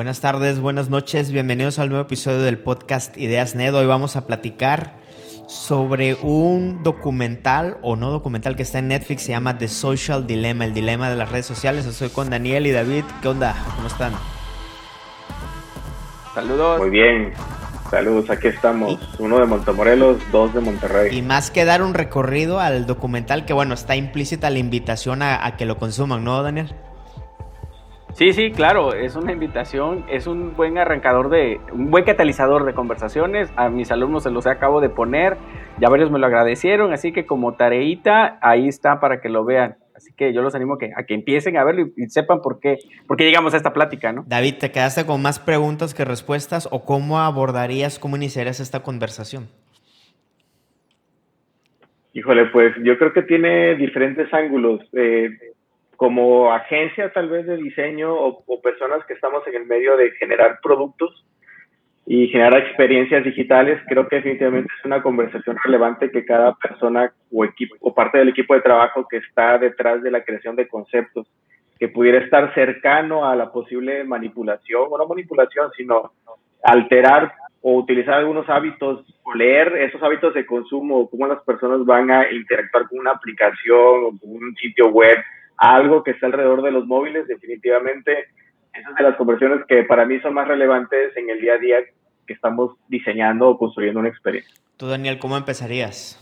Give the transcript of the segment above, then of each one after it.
Buenas tardes, buenas noches, bienvenidos al nuevo episodio del podcast Ideas Ned. Hoy vamos a platicar sobre un documental o no documental que está en Netflix, se llama The Social Dilemma, el dilema de las redes sociales. Estoy con Daniel y David. ¿Qué onda? ¿Cómo están? Saludos. Muy bien. Saludos, aquí estamos. Uno de Montemorelos, dos de Monterrey. Y más que dar un recorrido al documental, que bueno, está implícita la invitación a, a que lo consuman, ¿no, Daniel? Sí, sí, claro, es una invitación, es un buen arrancador de, un buen catalizador de conversaciones. A mis alumnos se los acabo de poner, ya varios me lo agradecieron, así que como tareita, ahí está para que lo vean. Así que yo los animo a que, a que empiecen a verlo y, sepan por qué, por qué llegamos a esta plática, ¿no? David, ¿te quedaste con más preguntas que respuestas o cómo abordarías, cómo iniciarías esta conversación? Híjole, pues yo creo que tiene diferentes ángulos. Eh, como agencia tal vez de diseño o, personas que estamos en el medio de generar productos y generar experiencias digitales, creo que definitivamente es una conversación relevante que cada persona o equipo o parte del equipo de trabajo que está detrás de la creación de conceptos, que pudiera estar cercano a la posible manipulación, o no manipulación, sino alterar o utilizar algunos hábitos o leer esos hábitos de consumo, cómo las personas van a interactuar con una aplicación o con un sitio web algo que está alrededor de los móviles, definitivamente esas de las conversiones que para mí son más relevantes en el día a día que estamos diseñando o construyendo una experiencia. Tú, Daniel, ¿cómo empezarías?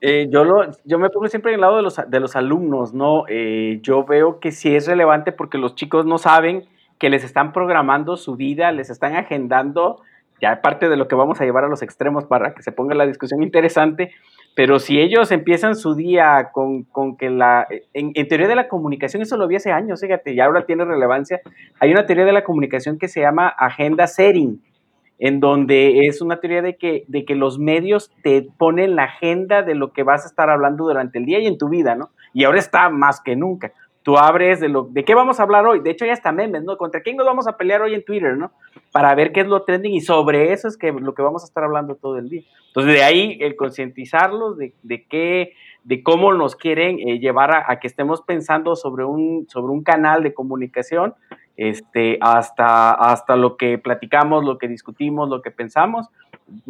Eh, yo, lo, yo me pongo siempre en el lado de los, de los alumnos, ¿no? Eh, yo veo que sí es relevante porque los chicos no saben que les están programando su vida, les están agendando, ya parte de lo que vamos a llevar a los extremos para que se ponga la discusión interesante, pero si ellos empiezan su día con, con que la... En, teoría de la comunicación, eso lo vi hace años, fíjate, y ahora tiene relevancia. Hay una teoría de la comunicación que se llama agenda setting, en donde es una teoría de que, de que los medios te ponen la agenda de lo que vas a estar hablando durante el día y en tu vida, ¿no? Y ahora está más que nunca tú abres de lo de qué vamos a hablar hoy. De hecho, ya está memes, ¿no? ¿Contra quién nos vamos a pelear hoy en Twitter, no? Para ver qué es lo trending y sobre eso es que lo que vamos a estar hablando todo el día. Entonces, de ahí el concientizarlos de, de qué, de cómo nos quieren eh, llevar a, a, que estemos pensando sobre un, sobre un canal de comunicación, este, hasta, hasta lo que platicamos, lo que discutimos, lo que pensamos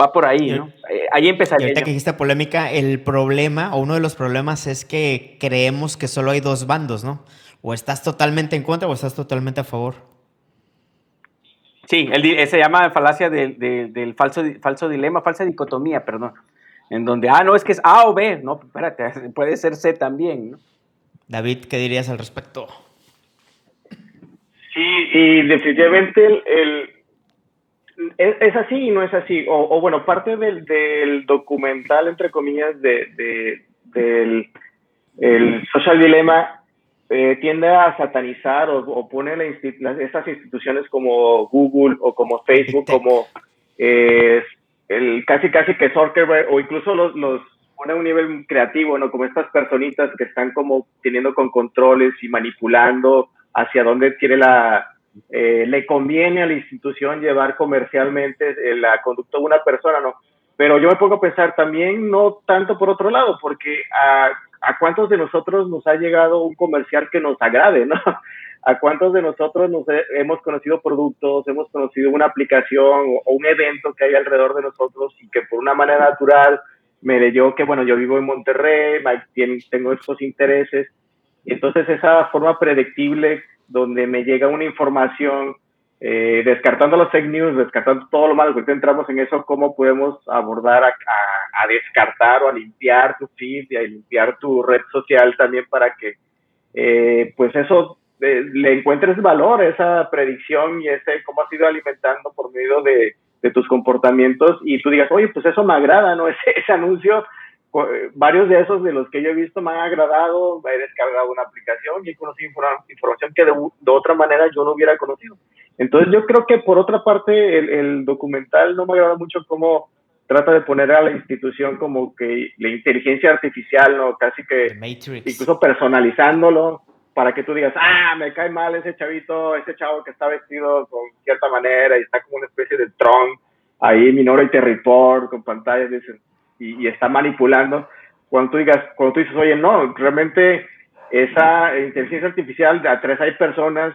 va por ahí, ¿no? Eh, ahí empezaría. Y ahorita que dijiste polémica, el problema, o uno de los problemas es que creemos que solo hay dos bandos, ¿no? O estás totalmente en contra o estás totalmente a favor. Sí, el, se llama falacia del, del, falso, falso dilema, falsa dicotomía, perdón. En donde, ah, no, es que es A o B, no, espérate, puede ser C también, ¿no? David, ¿qué dirías al respecto? Sí, y definitivamente el es, así y no es así. O, bueno, parte del, del, documental, entre comillas, de, del el Social Dilemma eh, tiende a satanizar o, pone la estas instituciones como Google o como Facebook como eh, el casi casi que Zuckerberg o incluso los, los pone a un nivel creativo, ¿no? Como estas personitas que están como teniendo con controles y manipulando hacia dónde quiere la, eh, le conviene a la institución llevar comercialmente eh, la conducta de una persona, ¿no? Pero yo me pongo a pensar también, no tanto por otro lado, porque a, a cuántos de nosotros nos ha llegado un comercial que nos agrade, ¿no? A cuántos de nosotros nos hemos conocido productos, hemos conocido una aplicación o, un evento que hay alrededor de nosotros y que por una manera natural me leyó que, bueno, yo vivo en Monterrey, tengo estos intereses. Entonces esa forma predictible donde me llega una información, eh, descartando los fake news, descartando todo lo malo, porque entramos en eso, cómo podemos abordar a, a, descartar o a limpiar tu feed y a limpiar tu red social también para que, eh, pues eso eh, le encuentres valor, esa predicción y ese cómo has ido alimentando por medio de, de tus comportamientos y tú digas, oye, pues eso me agrada, ¿no? Ese anuncio varios de esos de los que yo he visto me han agradado, he descargado una aplicación y he conocido información que de, otra manera yo no hubiera conocido. Entonces yo creo que por otra parte el, documental no me agrada mucho cómo trata de poner a la institución como que la inteligencia artificial, ¿no? Casi que incluso personalizándolo para que tú digas, ah, me cae mal ese chavito, ese chavo que está vestido con cierta manera y está como una especie de Tron ahí, Minority Report, con pantallas, dicen, y, está manipulando, cuando tú digas, cuando tú dices, oye, no, realmente esa inteligencia artificial, de a tres hay personas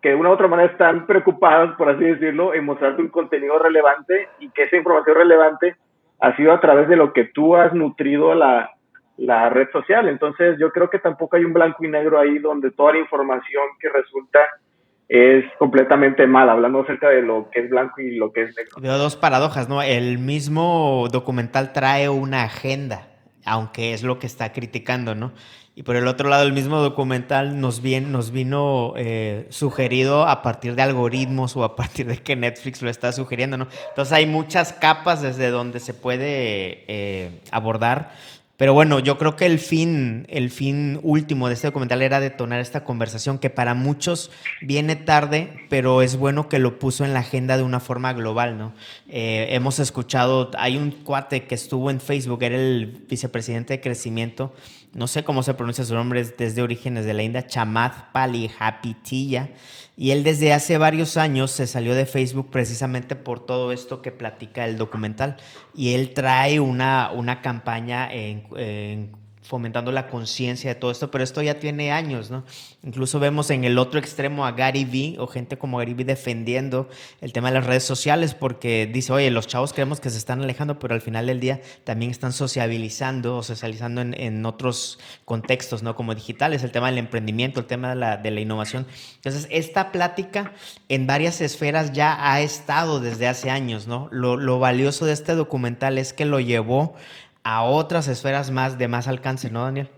que de una u otra manera están preocupadas, por así decirlo, en mostrarte un contenido relevante y que esa información relevante ha sido a través de lo que tú has nutrido la, la red social. Entonces yo creo que tampoco hay un blanco y negro ahí donde toda la información que resulta es completamente mal, hablando acerca de lo que es blanco y lo que es negro. Veo dos paradojas, ¿no? El mismo documental trae una agenda, aunque es lo que está criticando, ¿no? Y por el otro lado, el mismo documental nos, nos vino eh, sugerido a partir de algoritmos o a partir de que Netflix lo está sugiriendo, ¿no? Entonces hay muchas capas desde donde se puede eh, abordar pero bueno, yo creo que el fin, el fin último de este documental era detonar esta conversación que para muchos viene tarde, pero es bueno que lo puso en la agenda de una forma global, ¿no? Eh, hemos escuchado, hay un cuate que estuvo en Facebook, era el vicepresidente de crecimiento, no sé cómo se pronuncia su nombre, es desde orígenes de la India, Chamath Palihapitiya y él desde hace varios años se salió de Facebook precisamente por todo esto que platica el documental. Y él trae una, una campaña en, en fomentando la conciencia de todo esto, pero esto ya tiene años, ¿no? Incluso vemos en el otro extremo a Gary Vee o gente como Gary Vee defendiendo el tema de las redes sociales porque dice, oye, los chavos creemos que se están alejando, pero al final del día también están sociabilizando o socializando en, otros contextos, ¿no? Como digitales, el tema del emprendimiento, el tema de la, de la innovación. Entonces, esta plática en varias esferas ya ha estado desde hace años, ¿no? Lo valioso de este documental es que lo llevó a otras esferas más de más alcance, ¿no, Daniel?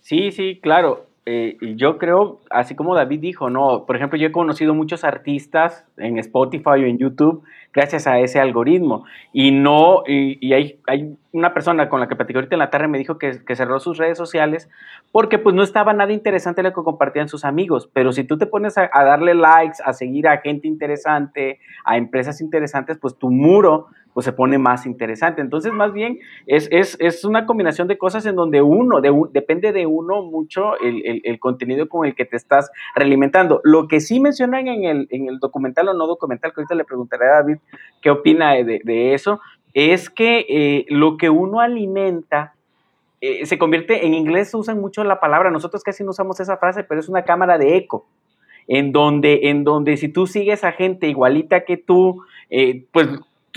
Sí, sí, claro. Eh, yo creo, así como David dijo, no, por ejemplo, yo he conocido muchos artistas en Spotify o en YouTube gracias a ese algoritmo y no, y, hay, hay, una persona con la que platicé ahorita en la tarde me dijo que, cerró sus redes sociales porque pues no estaba nada interesante lo que compartían sus amigos, pero si tú te pones a darle likes, a seguir a gente interesante, a empresas interesantes, pues tu muro pues se pone más interesante. Entonces, más bien, es, es, es una combinación de cosas en donde uno, de, depende de uno mucho el, el, el, contenido con el que te estás realimentando. Lo que sí mencionan en el, en el documental o no documental, que ahorita le preguntaré a David qué opina de, de eso, es que eh, lo que uno alimenta eh, se convierte, en inglés usan mucho la palabra, nosotros casi no usamos esa frase, pero es una cámara de eco en donde, en donde si tú sigues a gente igualita que tú, eh, pues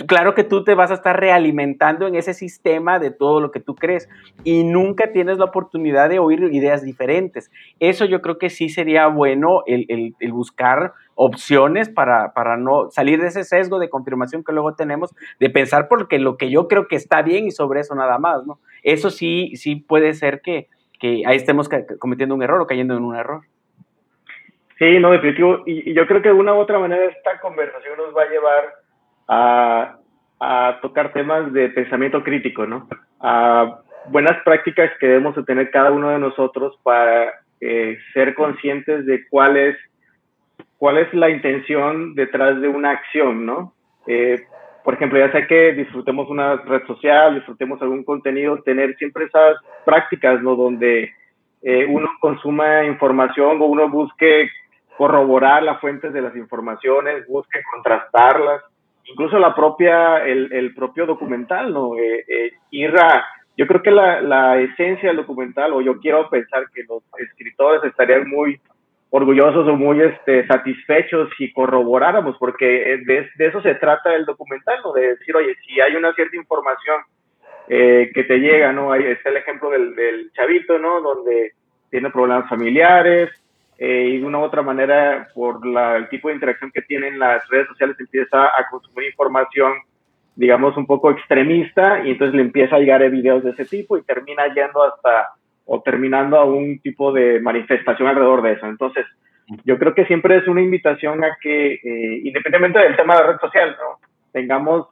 claro que tú te vas a estar realimentando en ese sistema de todo lo que tú crees y nunca tienes la oportunidad de oír ideas diferentes. Eso yo creo que sí sería bueno el, el, buscar opciones para, para, no salir de ese sesgo de confirmación que luego tenemos, de pensar porque lo que yo creo que está bien y sobre eso nada más, ¿no? Eso sí, sí puede ser que, que ahí estemos cometiendo un error o cayendo en un error. Sí, no, definitivo. Y, y yo creo que de una u otra manera esta conversación nos va a llevar a, tocar temas de pensamiento crítico, ¿no? A buenas prácticas que debemos tener cada uno de nosotros para eh, ser conscientes de cuál es, cuál es la intención detrás de una acción, ¿no? Eh, por ejemplo, ya sea que disfrutemos una red social, disfrutemos algún contenido, tener siempre esas prácticas, ¿no? Donde eh, uno consuma información o uno busque corroborar las fuentes de las informaciones, busque contrastarlas, incluso la propia, el, el propio documental, ¿no? Eh, eh, Irra, yo creo que la, la, esencia del documental, o yo quiero pensar que los escritores estarían muy orgullosos o muy este, satisfechos si corroboráramos, porque de, de eso se trata el documental, ¿no? De decir, oye, si hay una cierta información eh, que te llega, ¿no? Ahí está el ejemplo del, del chavito, ¿no? Donde tiene problemas familiares, eh, y de una u otra manera, por la, el tipo de interacción que tienen las redes sociales, empieza a consumir información, digamos, un poco extremista y entonces le empieza a llegar videos de ese tipo y termina yendo hasta o terminando a un tipo de manifestación alrededor de eso. Entonces, yo creo que siempre es una invitación a que, eh, independientemente del tema de la red social, ¿no? tengamos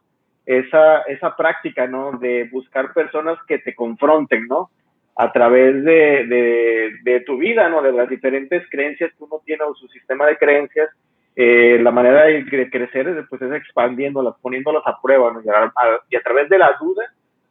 esa, esa práctica, ¿no? De buscar personas que te confronten, ¿no? A través de, de, de, tu vida, ¿no? De las diferentes creencias que uno tiene o su sistema de creencias, eh, la manera de, crecer pues, es expandiéndolas, poniéndolas a prueba, ¿no? Y a, a, y a, través de la duda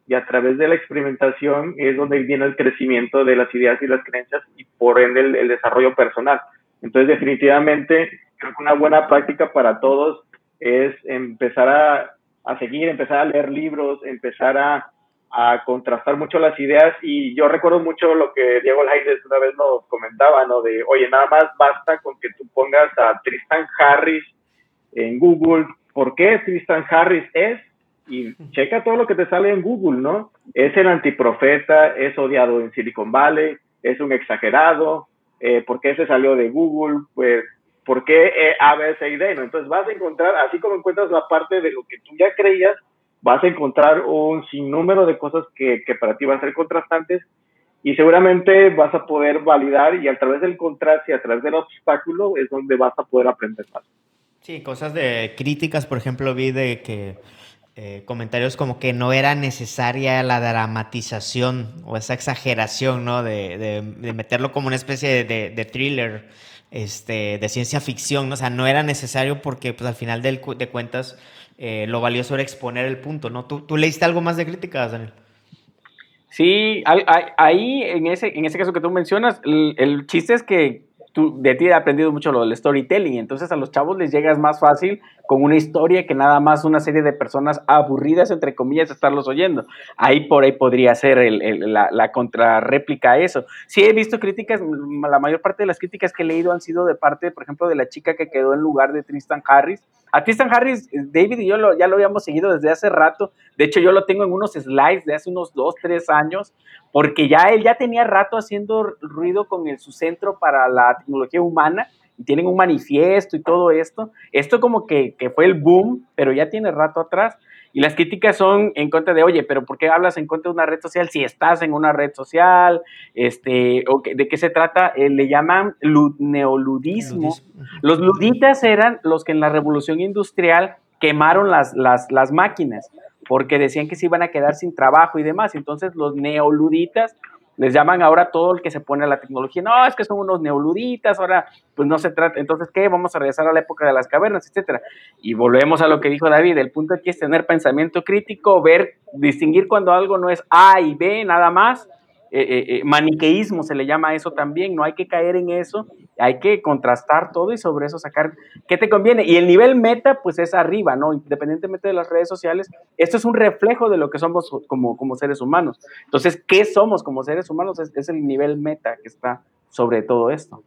y a través de la experimentación es donde viene el crecimiento de las ideas y las creencias y por ende el, el desarrollo personal. Entonces, definitivamente, creo que una buena práctica para todos es empezar a, a seguir, empezar a leer libros, empezar a a contrastar mucho las ideas y yo recuerdo mucho lo que Diego Laides una vez nos comentaba, ¿no? De, oye, nada más basta con que tú pongas a Tristan Harris en Google, ¿por qué Tristan Harris es? Y checa todo lo que te sale en Google, ¿no? Es el antiprofeta, es odiado en Silicon Valley, es un exagerado, eh, ¿por qué se salió de Google? Pues, ¿por qué eh, A. Entonces vas a encontrar, así como encuentras la parte de lo que tú ya creías, vas a encontrar un sinnúmero de cosas que, que para ti van a ser contrastantes y seguramente vas a poder validar y a través del contraste y a través del obstáculo es donde vas a poder aprender más. Sí, cosas de críticas, por ejemplo, vi de que eh, comentarios como que no era necesaria la dramatización o esa exageración, ¿no? De, de, meterlo como una especie de, de, thriller, este, de ciencia ficción, ¿no? O sea, no era necesario porque, pues, al final del, de cuentas, eh, lo valioso era exponer el punto, ¿no? ¿Tú, ¿Tú, leíste algo más de críticas, Daniel? Sí, ahí, en ese, en ese caso que tú mencionas, el, chiste es que de ti he aprendido mucho lo del storytelling, entonces a los chavos les llegas más fácil con una historia que nada más una serie de personas aburridas, entre comillas, estarlos oyendo. Ahí por ahí podría ser la, la contrarréplica a eso. Sí he visto críticas, la mayor parte de las críticas que he leído han sido de parte, por ejemplo, de la chica que quedó en lugar de Tristan Harris. A Tristan Harris, David y yo ya lo habíamos seguido desde hace rato. De hecho, yo lo tengo en unos slides de hace unos dos, tres años, porque ya él ya tenía rato haciendo ruido con su centro para la tecnología humana tienen un manifiesto y todo esto. Esto como que, que, fue el boom, pero ya tiene rato atrás. Y las críticas son en contra de, oye, pero ¿por qué hablas en contra de una red social si estás en una red social? Este, o ¿De qué se trata? Eh, le llaman neoludismo. Los luditas eran los que en la revolución industrial quemaron las, las, las máquinas porque decían que se iban a quedar sin trabajo y demás. Entonces los neoluditas les llaman ahora todo el que se pone a la tecnología. No, es que son unos neoluditas, ahora pues no se trata. Entonces, ¿qué? Vamos a regresar a la época de las cavernas, etcétera. Y volvemos a lo que dijo David, el punto aquí es tener pensamiento crítico, ver, distinguir cuando algo no es A y B nada más, eh, eh, eh, maniqueísmo se le llama eso también, no hay que caer en eso, hay que contrastar todo y sobre eso sacar qué te conviene. Y el nivel meta, pues es arriba, ¿no? Independientemente de las redes sociales, esto es un reflejo de lo que somos como, como seres humanos. Entonces, ¿qué somos como seres humanos? Es, es el nivel meta que está sobre todo esto.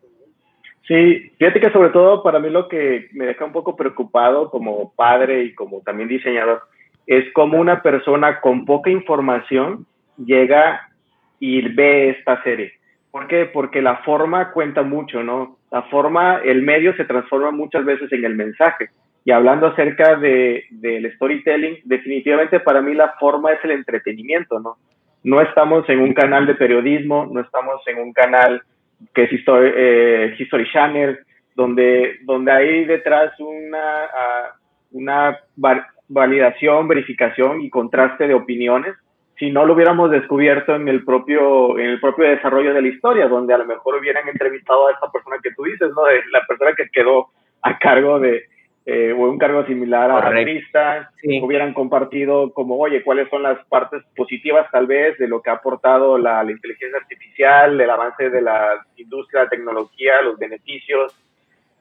Sí, fíjate que sobre todo para mí lo que me deja un poco preocupado como padre y como también diseñador es como una persona con poca información llega y ve esta serie. ¿Por qué? Porque la forma cuenta mucho, ¿no? La forma, el medio se transforma muchas veces en el mensaje. Y hablando acerca de, del storytelling, definitivamente para mí la forma es el entretenimiento, ¿no? No estamos en un canal de periodismo, no estamos en un canal que es History, eh, History Channel, donde, donde hay detrás una, uh, una validación, verificación y contraste de opiniones si no lo hubiéramos descubierto en el propio, en el propio desarrollo de la historia, donde a lo mejor hubieran entrevistado a esta persona que tú dices, ¿no? De la persona que quedó a cargo de, eh, o un cargo similar a la hubieran compartido como, oye, cuáles son las partes positivas tal vez de lo que ha aportado la, la inteligencia artificial, el avance de la industria, la tecnología, los beneficios,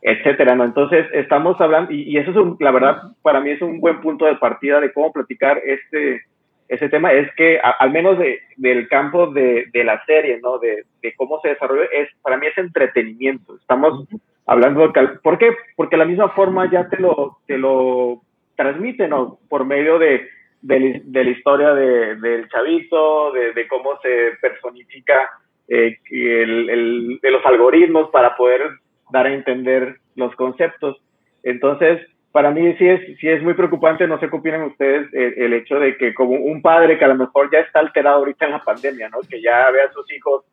etcétera, ¿no? Entonces, estamos hablando, y, y eso es, un, la verdad, para mí es un buen punto de partida de cómo platicar este, ese tema es que, al menos de, del campo de, de, la serie, ¿no? De, de, cómo se desarrolla, es, para mí es entretenimiento. Estamos hablando de... ¿Por qué? Porque la misma forma ya te lo, te lo transmite, ¿no? Por medio de, de, la historia del chavito, de, cómo se personifica eh, el, el, de los algoritmos para poder dar a entender los conceptos. Entonces, para mí sí es, sí es muy preocupante, no sé qué opinan ustedes, el, hecho de que como un padre que a lo mejor ya está alterado ahorita en la pandemia, ¿no? Que ya ve a sus hijos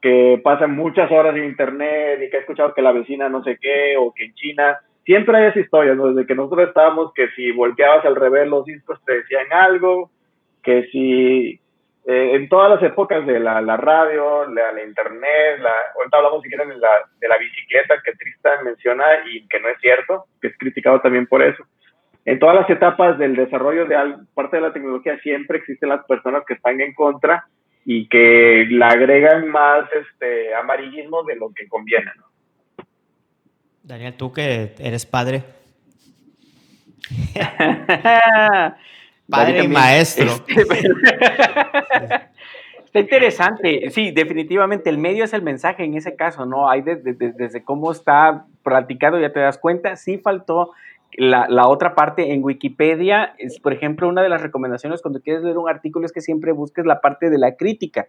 que pasan muchas horas en internet y que ha escuchado que la vecina no sé qué o que en China, siempre hay esa historia, ¿no? Desde que nosotros estábamos que si volteabas al revés los discos te decían algo, que si eh, en todas las épocas de la, la radio, la, la, internet, la, ahorita hablamos si quieren de la, de la bicicleta que Tristan menciona y que no es cierto, que es criticado también por eso. En todas las etapas del desarrollo de parte de la tecnología siempre existen las personas que están en contra y que le agregan más este amarillismo de lo que conviene. ¿no? Daniel, tú que eres padre. Padre y maestro. Este, Está interesante, sí, definitivamente el medio es el mensaje en ese caso, ¿no? Hay desde, desde, cómo está platicado, ya te das cuenta, sí faltó la, la, otra parte en Wikipedia, es, por ejemplo, una de las recomendaciones cuando quieres leer un artículo es que siempre busques la parte de la crítica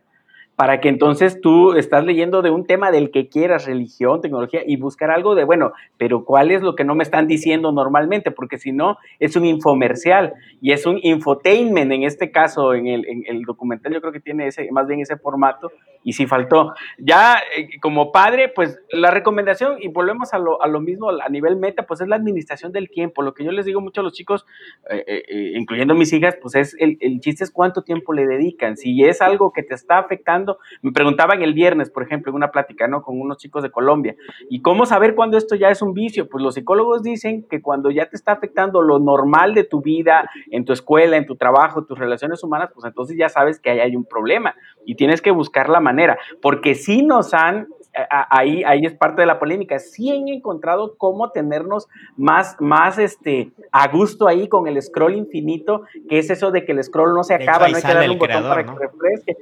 para que entonces tú estás leyendo de un tema del que quieras, religión, tecnología, y buscar algo de, bueno, pero ¿cuál es lo que no me están diciendo normalmente? Porque si no, es un infomercial y es un infotainment en este caso, en el, en el documental yo creo que tiene ese, más bien ese formato, y si faltó. Ya eh, como padre, pues la recomendación, y volvemos a lo, a lo, mismo a nivel meta, pues es la administración del tiempo. Lo que yo les digo mucho a los chicos, eh, eh, incluyendo mis hijas, pues es el, el chiste es cuánto tiempo le dedican. Si es algo que te está afectando, me preguntaban el viernes, por ejemplo, en una plática, ¿no? Con unos chicos de Colombia. ¿Y cómo saber cuándo esto ya es un vicio? Pues los psicólogos dicen que cuando ya te está afectando lo normal de tu vida, en tu escuela, en tu trabajo, tus relaciones humanas, pues entonces ya sabes que ahí hay un problema y tienes que buscar la manera, porque si nos han ahí, ahí es parte de la polémica. Sí han encontrado cómo tenernos más, más este, a gusto ahí con el scroll infinito, que es eso de que el scroll no se acaba, no hay que darle un botón para que refresque.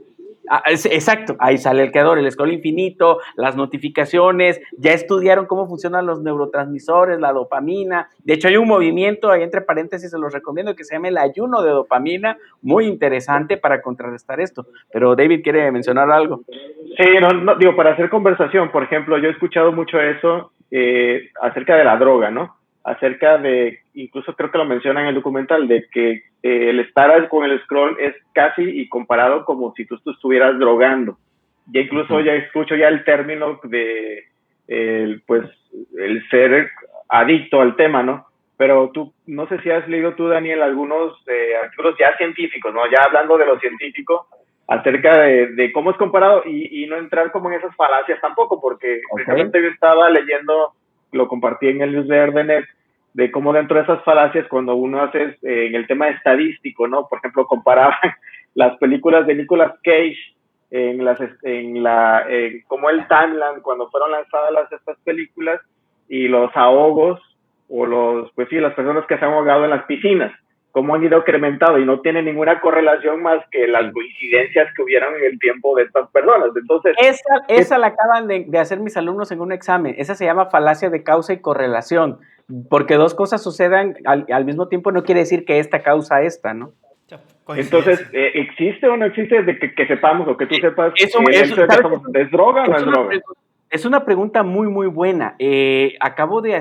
Ah, exacto, ahí sale el creador, el scroll infinito, las notificaciones, ya estudiaron cómo funcionan los neurotransmisores, la dopamina. De hecho, hay un movimiento, ahí entre paréntesis se los recomiendo, que se llama el ayuno de dopamina, muy interesante para contrarrestar esto. Pero David quiere mencionar algo. Sí, no, digo, para hacer conversación, por ejemplo, yo he escuchado mucho eso eh, acerca de la droga, ¿no? Acerca de, incluso creo que lo menciona en el documental, de que eh, el estar con el scroll es casi y comparado como si tú, estuvieras drogando. Ya incluso ya escucho ya el término de, pues, el ser adicto al tema, ¿no? Pero tú, no sé si has leído tú, Daniel, algunos eh, artículos ya científicos, ¿no? Ya hablando de lo científico, acerca de, cómo es comparado y, no entrar como en esas falacias tampoco, porque precisamente yo estaba leyendo, lo compartí en el newsletter de Net, de cómo dentro de esas falacias, cuando uno hace eh, en el tema estadístico, ¿no? Por ejemplo, comparaban las películas de Nicolas Cage en las en la como el timeline cuando fueron lanzadas las, estas películas y los ahogos o los pues sí las personas que se han ahogado en las piscinas cómo han ido incrementado y no tiene ninguna correlación más que las coincidencias que hubieran en el tiempo de estas personas. Entonces, esa, esa la acaban de, de, hacer mis alumnos en un examen. Esa se llama falacia de causa y correlación, porque dos cosas sucedan al, al mismo tiempo no quiere decir que esta causa esta, ¿no? Entonces, eh, ¿existe o no existe de que, que, sepamos o que tú sepas eso, es droga o no es droga? Es una pregunta muy, muy buena. Eh, acabo de,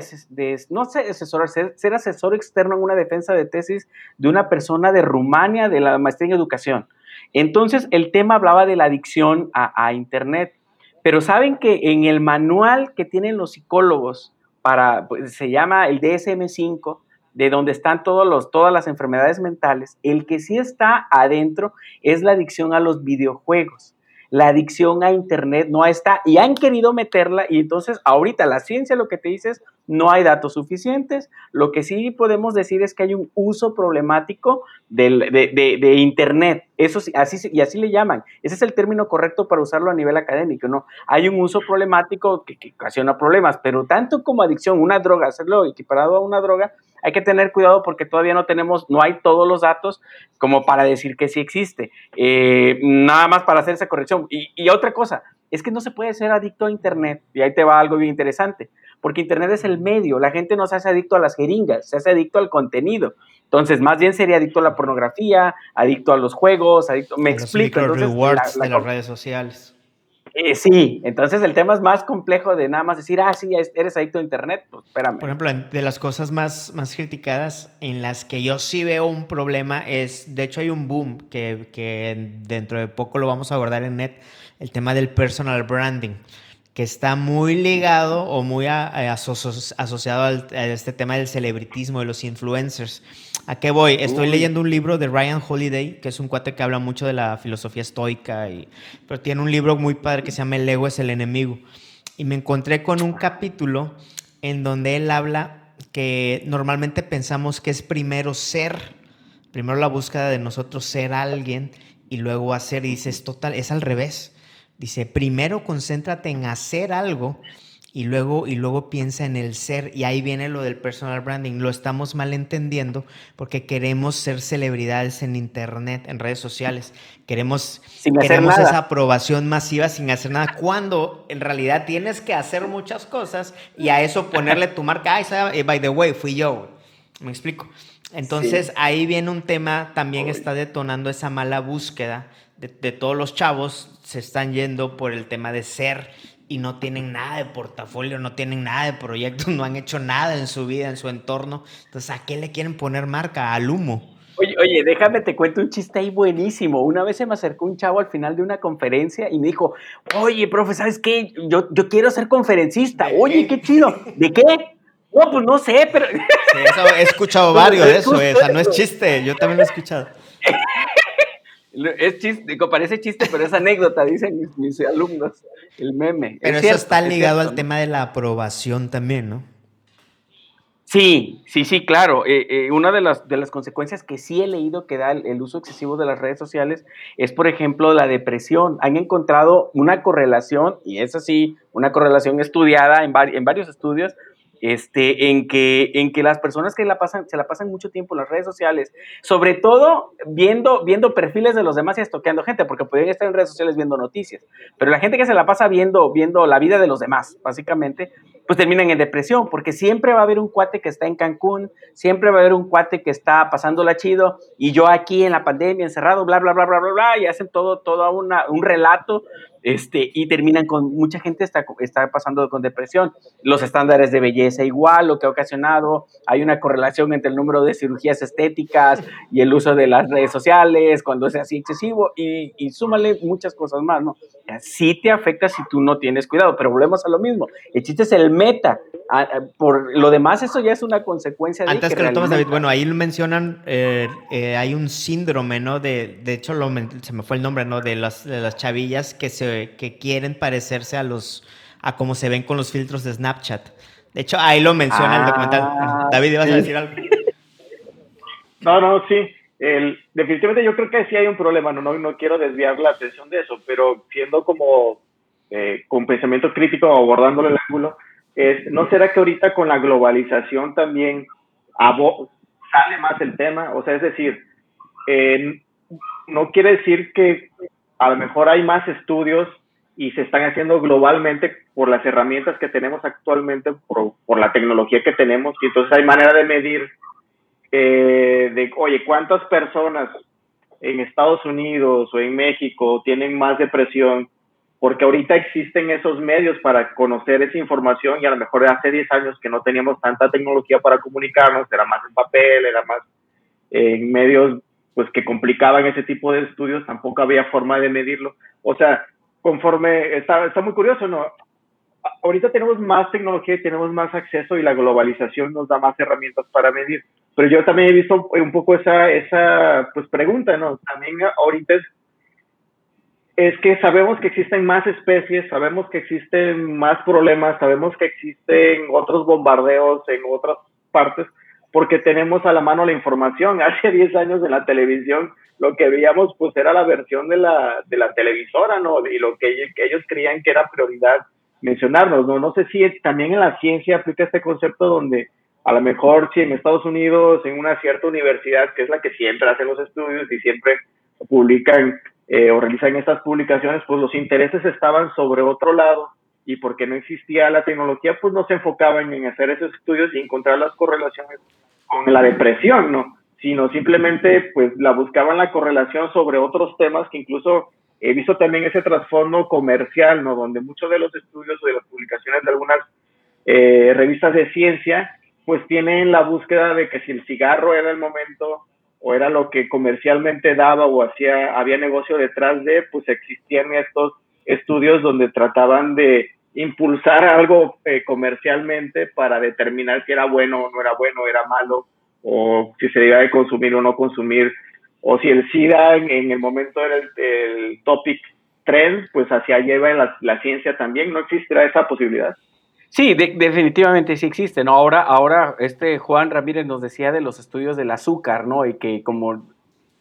no sé, asesorar, ser, asesor externo en una defensa de tesis de una persona de Rumania de la maestría en educación. Entonces, el tema hablaba de la adicción a, Internet. Pero saben que en el manual que tienen los psicólogos para, pues, se llama el DSM-5, de donde están todos los, todas las enfermedades mentales, el que sí está adentro es la adicción a los videojuegos la adicción a Internet no está y han querido meterla y entonces ahorita la ciencia lo que te dice es no hay datos suficientes, lo que sí podemos decir es que hay un uso problemático de, Internet, eso así, y así le llaman, ese es el término correcto para usarlo a nivel académico, ¿no? Hay un uso problemático que, que ocasiona problemas, pero tanto como adicción, una droga, hacerlo equiparado a una droga, hay que tener cuidado porque todavía no tenemos, no hay todos los datos como para decir que sí existe. Eh, nada más para hacer esa corrección. Y, otra cosa, es que no se puede ser adicto a Internet. Y ahí te va algo bien interesante. Porque Internet es el medio. La gente no se hace adicto a las jeringas, se hace adicto al contenido. Entonces, más bien sería adicto a la pornografía, adicto a los juegos, adicto. Me explico. Entonces, de las redes sociales. Eh, sí, entonces el tema es más complejo de nada más decir, ah, sí, eres adicto a Internet, pues espérame. Por ejemplo, de las cosas más, más criticadas en las que yo sí veo un problema es, de hecho hay un boom que, que dentro de poco lo vamos a abordar en net, el tema del personal branding que está muy ligado o muy asociado a este tema del celebritismo, de los influencers. ¿A qué voy? Estoy leyendo un libro de Ryan Holiday, que es un cuate que habla mucho de la filosofía estoica, y, pero tiene un libro muy padre que se llama El ego es el enemigo. Y me encontré con un capítulo en donde él habla que normalmente pensamos que es primero ser, primero la búsqueda de nosotros ser alguien y luego hacer, y dices, total, es al revés. Dice, primero concéntrate en hacer algo y luego, y luego piensa en el ser, y ahí viene lo del personal branding. Lo estamos malentendiendo porque queremos ser celebridades en internet, en redes sociales. Queremos, queremos esa aprobación masiva sin hacer nada. Cuando en realidad tienes que hacer muchas cosas y a eso ponerle tu marca. Ay, eh, by the way, fui yo. Me explico. Entonces ahí viene un tema, también está detonando esa mala búsqueda de, de todos los chavos, se están yendo por el tema de ser y no tienen nada de portafolio, no tienen nada de proyectos, no han hecho nada en su vida, en su entorno. Entonces, ¿a qué le quieren poner marca? Al humo. Oye, oye, déjame te cuento un chiste ahí buenísimo. Una vez se me acercó un chavo al final de una conferencia y me dijo, oye, profe, ¿sabes qué? Yo, yo quiero ser conferencista. Oye, qué chido. ¿De qué? No, pues no sé, pero... he escuchado varios de eso, esa no es chiste, yo también lo he escuchado. Es chiste, parece chiste, pero es anécdota, dicen mis, alumnos, el meme. Pero eso está ligado al tema de la aprobación también, ¿no? Sí, sí, sí, claro. Eh, eh, una de las, de las consecuencias que sí he leído que da el, uso excesivo de las redes sociales es, por ejemplo, la depresión. Han encontrado una correlación, y es así, una correlación estudiada en, en varios estudios, este, en, que, en que las personas que la pasan, se la pasan mucho tiempo en las redes sociales, sobre todo viendo, viendo perfiles de los demás y estoqueando gente, porque podrían estar en redes sociales viendo noticias, pero la gente que se la pasa viendo, viendo la vida de los demás, básicamente, pues terminan en depresión, porque siempre va a haber un cuate que está en Cancún, siempre va a haber un cuate que está pasándola chido, y yo aquí en la pandemia, encerrado, bla, bla, bla, bla, bla, y hacen todo, todo una, un relato este, y terminan con, mucha gente está, está pasando con depresión. Los estándares de belleza igual, lo que ha ocasionado, hay una correlación entre el número de cirugías estéticas y el uso de las redes sociales, cuando es así excesivo, y, y súmale muchas cosas más, ¿no? Sí te afecta si tú no tienes cuidado, pero volvemos a lo mismo. El chiste es el meta. Por lo demás, eso ya es una consecuencia de Antes que, lo tomes, David, bueno, ahí mencionan, eh, eh, hay un síndrome, ¿no? De, de hecho, lo, se me fue el nombre, ¿no? De las, de las chavillas que se que quieren parecerse a los a cómo se ven con los filtros de Snapchat. De hecho, ahí lo menciona el documental. Ah, David, ¿ibas a decir algo? No, no, sí. El, definitivamente yo creo que sí hay un problema, no, no, no quiero desviar la atención de eso, pero siendo como eh, con pensamiento crítico abordándolo el ángulo, es, ¿no será que ahorita con la globalización también sale más el tema? O sea, es decir, eh, no quiere decir que a lo mejor hay más estudios y se están haciendo globalmente por las herramientas que tenemos actualmente, por, la tecnología que tenemos, y entonces hay manera de medir eh, de, oye, ¿cuántas personas en Estados Unidos o en México tienen más depresión? Porque ahorita existen esos medios para conocer esa información y a lo mejor hace 10 años que no teníamos tanta tecnología para comunicarnos, era más en papel, era más en medios pues que complicaban ese tipo de estudios, tampoco había forma de medirlo. O sea, conforme, está, está muy curioso, ¿no? Ahorita tenemos más tecnología y tenemos más acceso y la globalización nos da más herramientas para medir. Pero yo también he visto un poco esa, esa pues, pregunta, ¿no? También ahorita es, es que sabemos que existen más especies, sabemos que existen más problemas, sabemos que existen otros bombardeos en otras partes, porque tenemos a la mano la información. Hace 10 años en la televisión lo que veíamos pues era la versión de la, de la televisora, ¿no? Y lo que, ellos creían que era prioridad mencionarnos, ¿no? No sé si también en la ciencia aplica este concepto donde a lo mejor si en Estados Unidos, en una cierta universidad, que es la que siempre hace los estudios y siempre publican eh, o realizan estas publicaciones, pues los intereses estaban sobre otro lado y porque no existía la tecnología, pues no se enfocaban en hacer esos estudios y encontrar las correlaciones con la depresión, ¿no? Sino simplemente, pues la buscaban la correlación sobre otros temas que incluso he visto también ese trasfondo comercial, ¿no? Donde muchos de los estudios o de las publicaciones de algunas eh, revistas de ciencia, pues tienen la búsqueda de que si el cigarro era el momento o era lo que comercialmente daba o hacía, había negocio detrás de, pues existían estos estudios donde trataban de impulsar algo eh, comercialmente para determinar si era bueno o no era bueno, era malo, o si se debía de consumir o no consumir, o si el SIDA en, el momento era el, topic trend, pues hacia lleva la, la ciencia también, ¿no existirá esa posibilidad? Sí, definitivamente sí existe, ¿no? Ahora, ahora este Juan Ramírez nos decía de los estudios del azúcar, ¿no? Y que como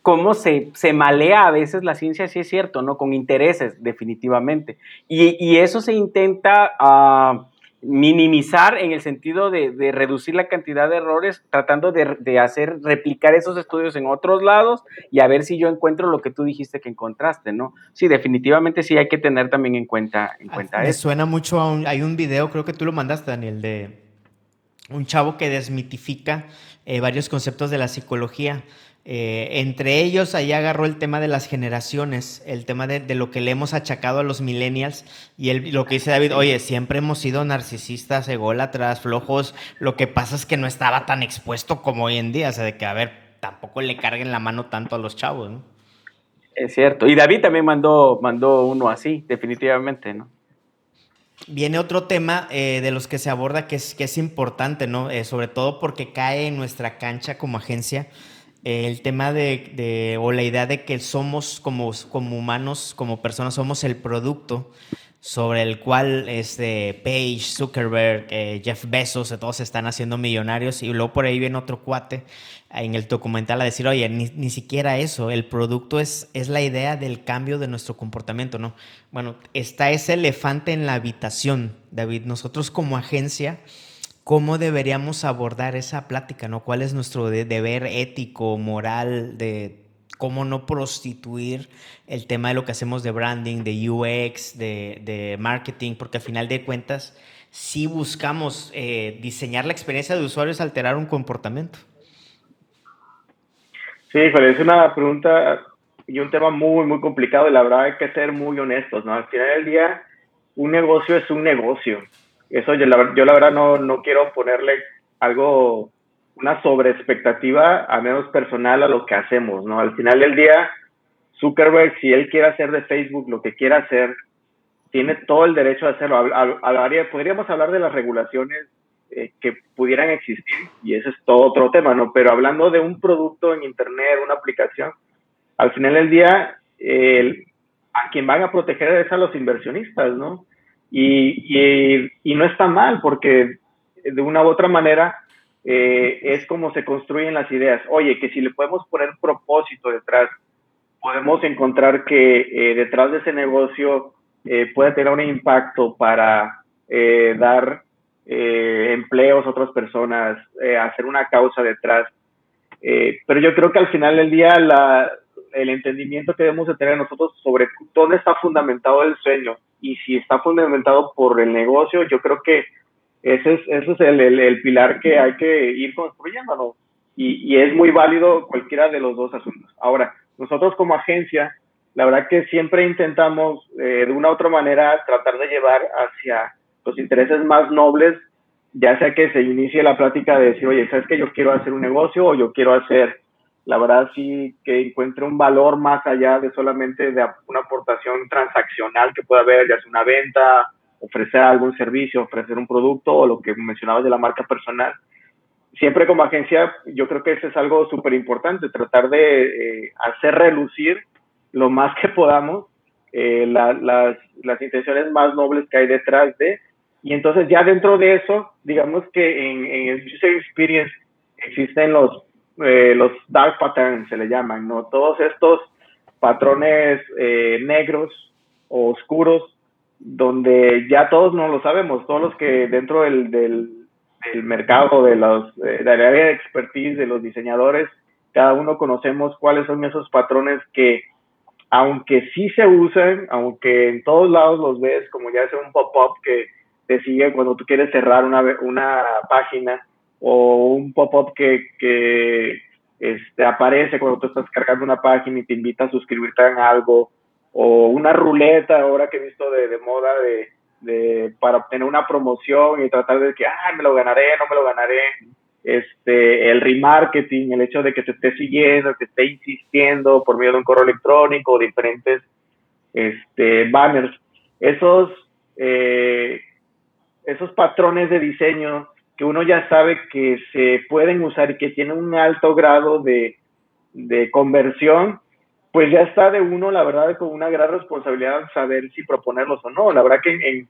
cómo se, se, malea a veces la ciencia, sí es cierto, ¿no? Con intereses, definitivamente. Y, y eso se intenta, uh, minimizar en el sentido de, reducir la cantidad de errores, tratando de, hacer, replicar esos estudios en otros lados y a ver si yo encuentro lo que tú dijiste que encontraste, ¿no? Sí, definitivamente sí hay que tener también en cuenta, en cuenta eso. suena mucho a un, hay un video, creo que tú lo mandaste, Daniel, de un chavo que desmitifica eh, varios conceptos de la psicología. Eh, entre ellos, ahí agarró el tema de las generaciones, el tema de, lo que le hemos achacado a los millennials y lo que dice David, oye, siempre hemos sido narcisistas, ególatras, flojos, lo que pasa es que no estaba tan expuesto como hoy en día, o sea, de que, a ver, tampoco le carguen la mano tanto a los chavos, ¿no? Es cierto, y David también mandó, mandó uno así, definitivamente, ¿no? Viene otro tema eh, de los que se aborda que es, que es importante, ¿no? Eh, sobre todo porque cae en nuestra cancha como agencia el tema de, o la idea de que somos como, como humanos, como personas, somos el producto sobre el cual este Page, Zuckerberg, eh, Jeff Bezos, todos están haciendo millonarios y luego por ahí viene otro cuate en el documental a decir, oye, ni, ni, siquiera eso, el producto es, es la idea del cambio de nuestro comportamiento, ¿no? Bueno, está ese elefante en la habitación, David, nosotros como agencia cómo deberíamos abordar esa plática, ¿no? ¿Cuál es nuestro deber ético, moral, de cómo no prostituir el tema de lo que hacemos de branding, de UX, de, marketing, porque al final de cuentas sí buscamos eh, diseñar la experiencia de usuarios, alterar un comportamiento. Sí, pero es una pregunta y un tema muy, muy complicado y la verdad hay que ser muy honestos, ¿no? Al final del día, un negocio es un negocio eso yo la, yo la verdad no, no quiero ponerle algo, una sobreexpectativa, a menos personal, a lo que hacemos, ¿no? Al final del día, Zuckerberg, si él quiere hacer de Facebook lo que quiera hacer, tiene todo el derecho a hacerlo. podríamos hablar de las regulaciones eh, que pudieran existir, y ese es todo otro tema, ¿no? Pero hablando de un producto en Internet, una aplicación, al final del día, a quien van a proteger es a los inversionistas, ¿no? Y, y, no está mal porque de una u otra manera eh, es como se construyen las ideas. Oye, que si le podemos poner propósito detrás, podemos encontrar que eh, detrás de ese negocio eh, puede tener un impacto para dar empleos a otras personas, hacer una causa detrás. pero yo creo que al final del día la, el entendimiento que debemos de tener nosotros sobre dónde está fundamentado el sueño. Y si está fundamentado por el negocio, yo creo que ese es, ese es el, el, pilar que hay que ir construyendo, Y, y, es muy válido cualquiera de los dos asuntos. Ahora, nosotros como agencia, la verdad que siempre intentamos eh, de una u otra manera tratar de llevar hacia los intereses más nobles, ya sea que se inicie la plática de decir, oye, ¿sabes que yo quiero hacer un negocio o yo quiero hacer la verdad sí que encuentre un valor más allá de solamente de una aportación transaccional que pueda haber, ya sea una venta, ofrecer algún servicio, ofrecer un producto o lo que mencionabas de la marca personal. Siempre como agencia, yo creo que eso es algo súper importante, tratar de eh, hacer relucir lo más que podamos eh, las, las intenciones más nobles que hay detrás de, y entonces ya dentro de eso, digamos que en, en el User Experience existen los eh, los dark patterns se le llaman, ¿no? Todos estos patrones eh, negros o oscuros donde ya todos no lo sabemos, todos los que dentro del, del, mercado de los eh, de área de expertise de los diseñadores, cada uno conocemos cuáles son esos patrones que aunque sí se usan, aunque en todos lados los ves, como ya es un pop-up que te sigue cuando tú quieres cerrar una, una página, o un pop-up que, que este, aparece cuando tú estás cargando una página y te invita a suscribirte a algo, o una ruleta ahora que he visto de, de moda de, de, para obtener una promoción y tratar de que, ah, me lo ganaré, no me lo ganaré. Este, el remarketing, el hecho de que te esté siguiendo, te esté insistiendo por medio de un correo electrónico o diferentes este, banners. Esos, eh, esos patrones de diseño que uno ya sabe que se pueden usar y que tienen un alto grado de, conversión, pues ya está de uno, la verdad, con una gran responsabilidad saber si proponerlos o no. La verdad que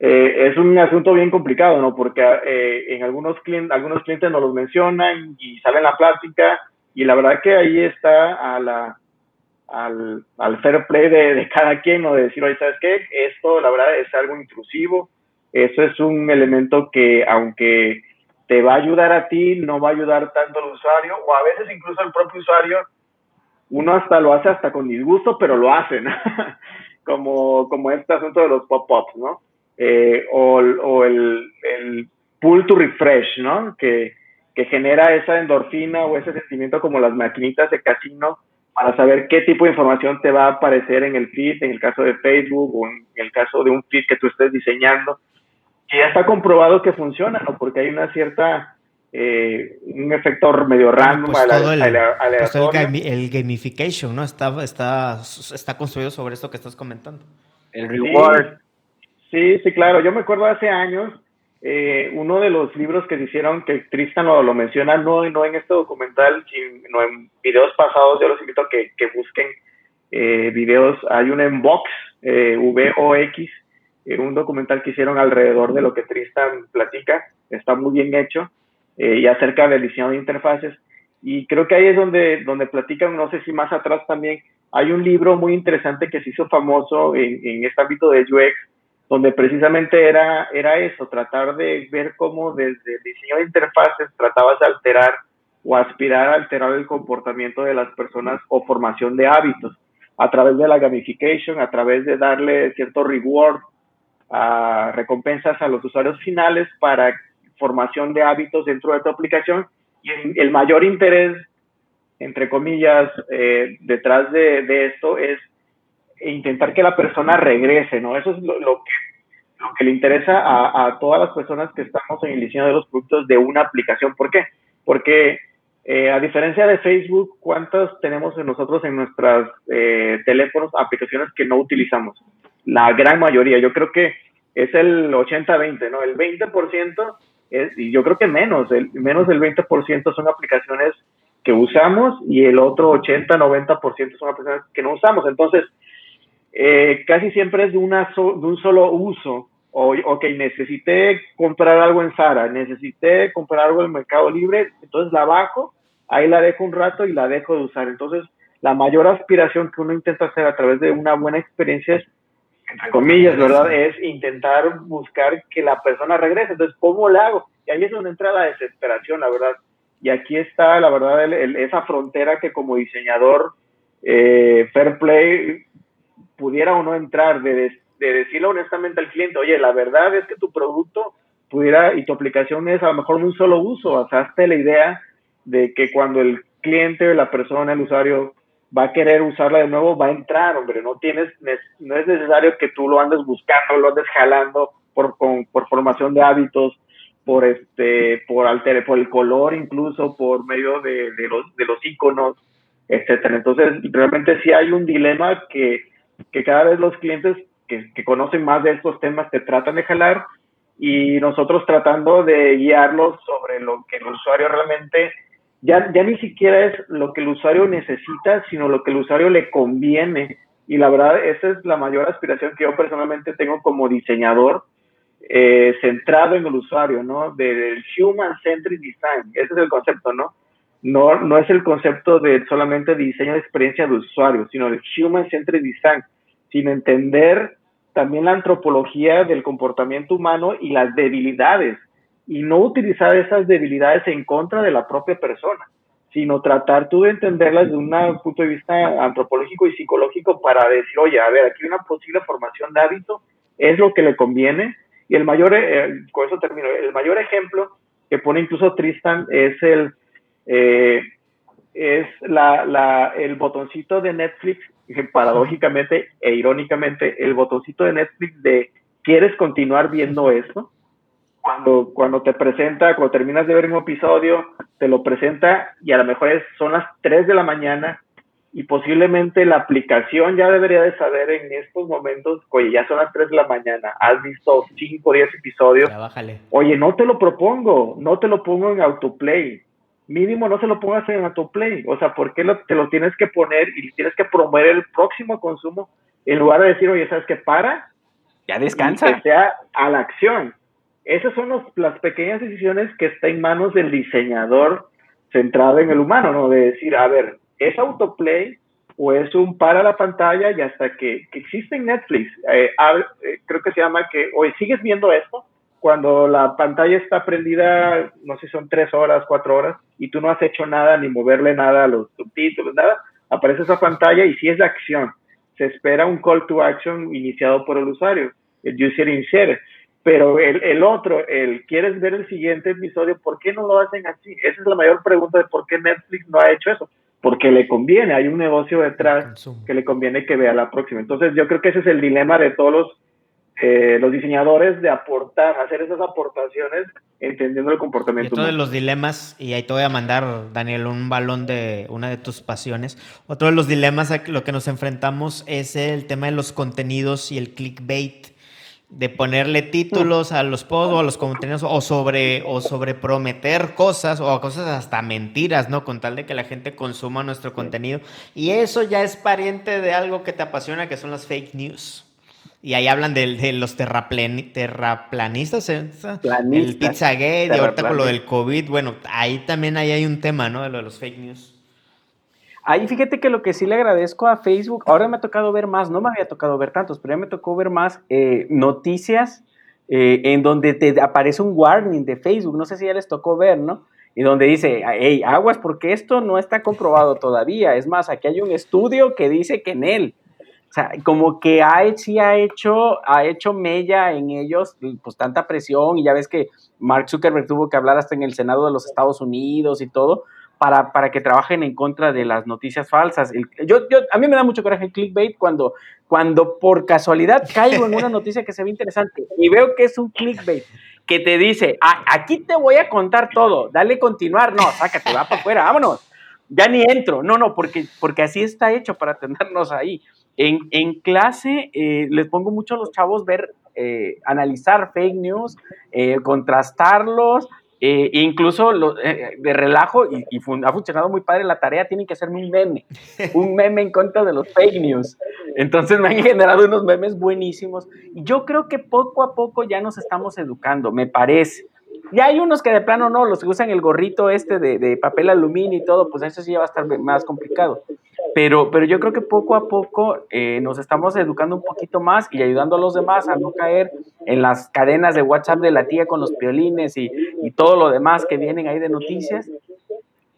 eh, es un asunto bien complicado, ¿no? Porque eh, en algunos clientes, algunos clientes no los mencionan y salen la plática y la verdad que ahí está a la, al, al fair play de, de cada quien, ¿no? De decir, oye, ¿sabes qué? Esto, la verdad, es algo intrusivo eso es un elemento que aunque te va a ayudar a ti, no va a ayudar tanto al usuario, o a veces incluso al propio usuario, uno hasta lo hace hasta con disgusto, pero lo hacen, como, como este asunto de los pop-ups, ¿no? Eh, o, o el, el, pull to refresh, ¿no? Que, que genera esa endorfina o ese sentimiento como las maquinitas de casino para saber qué tipo de información te va a aparecer en el feed, en el caso de Facebook o en el caso de un feed que tú estés diseñando. Y ya está comprobado que funciona, ¿no? Porque hay una cierta, eh, un efecto medio random pues todo el, pues el, gamification, ¿no? Está, está, está construido sobre esto que estás comentando. El reward. Sí, sí, claro. Yo me acuerdo hace años, eh, uno de los libros que se hicieron, que Tristan lo, lo menciona, no, no en este documental, sino en videos pasados, yo los invito a que, que busquen eh, videos. Hay un en Vox, eh, V-O-X, eh, un documental que hicieron alrededor de lo que Tristan platica, está muy bien hecho, eh, y acerca del diseño de interfaces. Y creo que ahí es donde, donde platican, no sé si más atrás también, hay un libro muy interesante que se hizo famoso en, en este ámbito de UX, donde precisamente era, era eso, tratar de ver cómo desde el diseño de interfaces tratabas de alterar o aspirar a alterar el comportamiento de las personas o formación de hábitos a través de la gamification, a través de darle cierto reward, a recompensas a los usuarios finales para formación de hábitos dentro de tu aplicación y el mayor interés, entre comillas, eh, detrás de, esto es intentar que la persona regrese, ¿no? Eso es lo, que, lo que le interesa a, a, todas las personas que estamos en el diseño de los productos de una aplicación. ¿Por qué? Porque eh, a diferencia de Facebook, ¿cuántos tenemos en nosotros en nuestros eh, teléfonos aplicaciones que no utilizamos? La gran mayoría, yo creo que es el 80-20, ¿no? El 20% es, y yo creo que menos, el, menos del 20% son aplicaciones que usamos y el otro 80-90% son aplicaciones que no usamos. Entonces, eh, casi siempre es de, una de un solo uso. O, ok, necesité comprar algo en Sara, necesité comprar algo en Mercado Libre, entonces la bajo, ahí la dejo un rato y la dejo de usar. Entonces, la mayor aspiración que uno intenta hacer a través de una buena experiencia es, entre comillas, ¿verdad? Es intentar buscar que la persona regrese. Entonces, ¿cómo le hago? Y ahí es donde entra la desesperación, la verdad. Y aquí está, la verdad, esa frontera que como diseñador, eh, Fair Play pudiera o no entrar, de, de decirle honestamente al cliente, oye, la verdad es que tu producto pudiera y tu aplicación es a lo mejor un solo uso, o sea, hazte la idea de que cuando el cliente, la persona, el usuario va a querer usarla de nuevo, va a entrar, hombre, no tienes, no es necesario que tú lo andes buscando, lo andes jalando por, por formación de hábitos, por este, por alter, por el color incluso, por medio de, de los, de los iconos, etcétera. Entonces, realmente sí hay un dilema que que cada vez los clientes que, conocen más de estos temas te tratan de jalar y nosotros tratando de guiarlos sobre lo que el usuario realmente, ya, ya ni siquiera es lo que el usuario necesita, sino lo que el usuario le conviene. Y la verdad, esa es la mayor aspiración que yo personalmente tengo como diseñador, eh, centrado en el usuario, ¿no? Del human-centric design, ese es el concepto, ¿no? no, no es el concepto de solamente diseño de experiencia de usuario, sino de Human Centered Design, sin entender también la antropología del comportamiento humano y las debilidades, y no utilizar esas debilidades en contra de la propia persona, sino tratar tú de entenderlas de un punto de vista antropológico y psicológico para decir, oye, a ver, aquí una posible formación de hábito es lo que le conviene, y el mayor, eh, con eso termino, el mayor ejemplo que pone incluso Tristan es el eh, es la, el botoncito de Netflix, paradójicamente e irónicamente, el botoncito de Netflix de ¿quieres continuar viendo esto? Cuando, cuando te presenta, cuando terminas de ver un episodio, te lo presenta y a lo mejor es, son las 3 de la mañana y posiblemente la aplicación ya debería de saber en estos momentos, oye, ya son las 3 de la mañana, has visto 5 o 10 episodios, oye, no te lo propongo, no te lo pongo en autoplay, mínimo no se lo pongas en autoplay. O sea, ¿por qué te lo tienes que poner y tienes que promover el próximo consumo en lugar de decir, oye, ¿sabes qué? Para. Ya descansa. Que sea a la acción. Esas son las pequeñas decisiones que están en manos del diseñador centrado en el humano, ¿no? De decir, a ver, ¿es autoplay o es un para la pantalla y hasta que, que existe en Netflix? Eh, eh, creo que se llama que, oye, ¿sigues viendo esto? cuando la pantalla está prendida, no sé, son tres horas, cuatro horas, y tú no has hecho nada, ni moverle nada a los subtítulos, nada, aparece esa pantalla y si es de acción. Se espera un call to action iniciado por el usuario, el user insert. Pero el, el otro, el quieres ver el siguiente episodio, ¿por qué no lo hacen así? Esa es la mayor pregunta de por qué Netflix no ha hecho eso. Porque le conviene, hay un negocio detrás que le conviene que vea la próxima. Entonces yo creo que ese es el dilema de todos los eh, los diseñadores de aportar, hacer esas aportaciones entendiendo el comportamiento. Y otro de los dilemas, y ahí te voy a mandar, Daniel, un balón de una de tus pasiones. Otro de los dilemas a lo que nos enfrentamos es el tema de los contenidos y el clickbait de ponerle títulos a los posts o a los contenidos o sobre o sobre prometer cosas o cosas hasta mentiras, ¿no? Con tal de que la gente consuma nuestro contenido. Y eso ya es pariente de algo que te apasiona, que son las fake news. Y ahí hablan de, de los terraplanistas, ¿eh? el Pizzagate, y ahorita con lo del COVID. Bueno, ahí también ahí hay un tema, ¿no? De lo de los fake news. Ahí fíjate que lo que sí le agradezco a Facebook, ahora me ha tocado ver más, no me había tocado ver tantos, pero ya me tocó ver más eh, noticias eh, en donde te aparece un warning de Facebook, no sé si ya les tocó ver, ¿no? Y donde dice, hey, aguas, porque esto no está comprobado todavía. Es más, aquí hay un estudio que dice que en él. O sea, como que sí ha hecho, ha hecho mella en ellos, pues tanta presión, y ya ves que Mark Zuckerberg tuvo que hablar hasta en el Senado de los Estados Unidos y todo, para, para que trabajen en contra de las noticias falsas. yo, yo, a mí me da mucho coraje el clickbait cuando, cuando por casualidad caigo en una noticia que se ve interesante y veo que es un clickbait que te dice, aquí te voy a contar todo, dale continuar, no, sácate, va para afuera, vámonos, ya ni entro, no, no, porque, porque así está hecho para tenernos ahí. En, clase eh, les pongo mucho a los chavos ver, eh, analizar fake news, eh, contrastarlos, incluso de relajo, y, ha funcionado muy padre la tarea, tienen que hacerme un meme, un meme en contra de los fake news. Entonces me han generado unos memes buenísimos. Y yo creo que poco a poco ya nos estamos educando, me parece. Y hay unos que de plano no, los que usan el gorrito este de, de papel aluminio y todo, pues eso sí ya va a estar más complicado. Pero, pero yo creo que poco a poco eh, nos estamos educando un poquito más y ayudando a los demás a no caer en las cadenas de WhatsApp de la tía con los piolines y, y todo lo demás que vienen ahí de noticias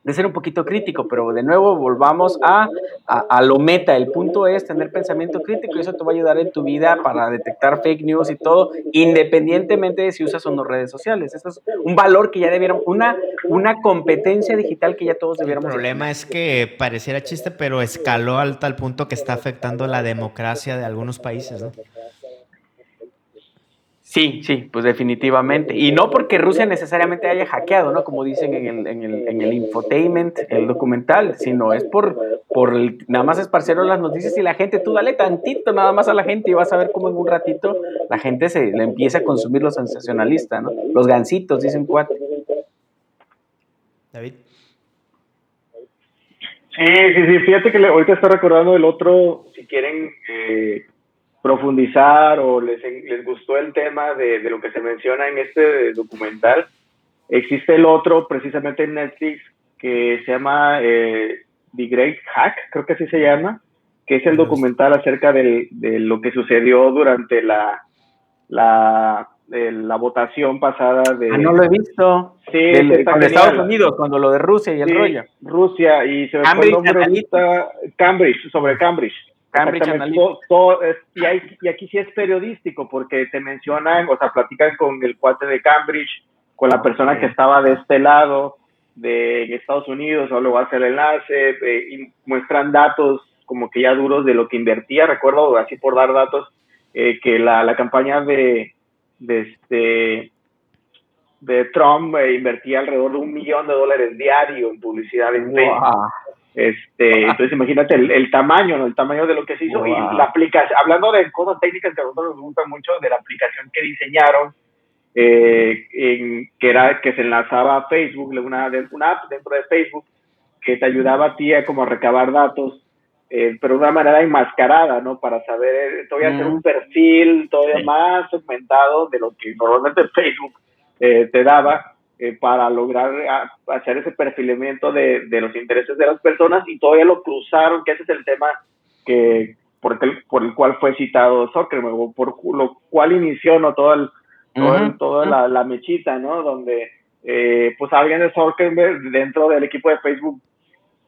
de ser un poquito crítico, pero de nuevo volvamos a, a, lo meta. El punto es tener pensamiento crítico y eso te va a ayudar en tu vida para detectar fake news y todo, independientemente de si usas o no redes sociales. Eso es un valor que ya debieron, una, una competencia digital que ya todos debiéramos. El problema es que pareciera chiste, pero escaló al tal punto que está afectando la democracia de algunos países, ¿no? Sí, sí, pues definitivamente. Y no porque Rusia necesariamente haya hackeado, ¿no? Como dicen en el, en el, en el infotainment, el documental, sino es por, por nada más esparcieron las noticias y la gente, tú dale tantito nada más a la gente y vas a ver cómo en un ratito la gente se le empieza a consumir lo sensacionalista, ¿no? Los gansitos, dicen cuatro. David. Sí, sí, sí, fíjate que ahorita está recordando el otro, si quieren... Eh, profundizar o les, les gustó el tema de, de, lo que se menciona en este documental, existe el otro precisamente en Netflix que se llama eh, The Great Hack, creo que así se llama, que es el documental acerca de, de lo que sucedió durante la, la, la votación pasada de... Ah, no lo he visto. Sí, de Estados Unidos, cuando lo de Rusia y el rollo. Rusia, y se me Cambridge, Cambridge, y, aquí sí es periodístico porque te mencionan, o sea, platican con el cuate de Cambridge, con la persona que estaba de este lado de Estados Unidos, o luego hace el enlace, eh, y muestran datos como que ya duros de lo que invertía, recuerdo, así por dar datos, eh, que la, la, campaña de, de, este, de Trump eh, invertía alrededor de un millón de dólares diario en publicidad en Facebook. Este, entonces imagínate el, tamaño, ¿no? El tamaño de lo que se hizo y la aplicación, hablando de cosas técnicas que a nosotros nos gustan mucho, de la aplicación que diseñaron, eh, en, que era que se enlazaba a Facebook, una, una app dentro de Facebook que te ayudaba a ti a como recabar datos, eh, pero de una manera enmascarada, ¿no? Para saber, eh, todavía hacer un perfil todavía más segmentado de lo que normalmente Facebook te daba eh, para lograr ah, hacer ese perfilamiento de, de, los intereses de las personas y todavía lo cruzaron, que ese es el tema que por el, por el cual fue citado Zuckerberg, por lo cual inició ¿no? todo, el, toda la, mechita, ¿no? Donde eh, pues alguien de Zuckerberg dentro del equipo de Facebook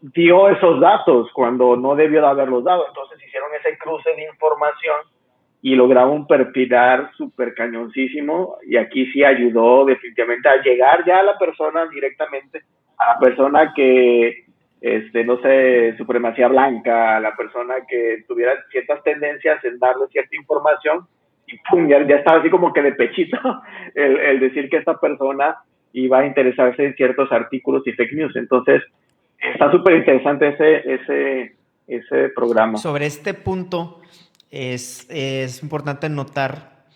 dio esos datos cuando no debió de haberlos dado. Entonces hicieron ese cruce de información y lograron perfilar súper cañoncísimo y aquí sí ayudó definitivamente a llegar ya a la persona directamente, a la persona que, este, no sé, supremacía blanca, a la persona que tuviera ciertas tendencias en darle cierta información y pum, ya, estaba así como que de pechito el, el decir que esta persona iba a interesarse en ciertos artículos y fake news. Entonces, está súper interesante ese, ese, ese programa. Sobre este punto, es, es importante notar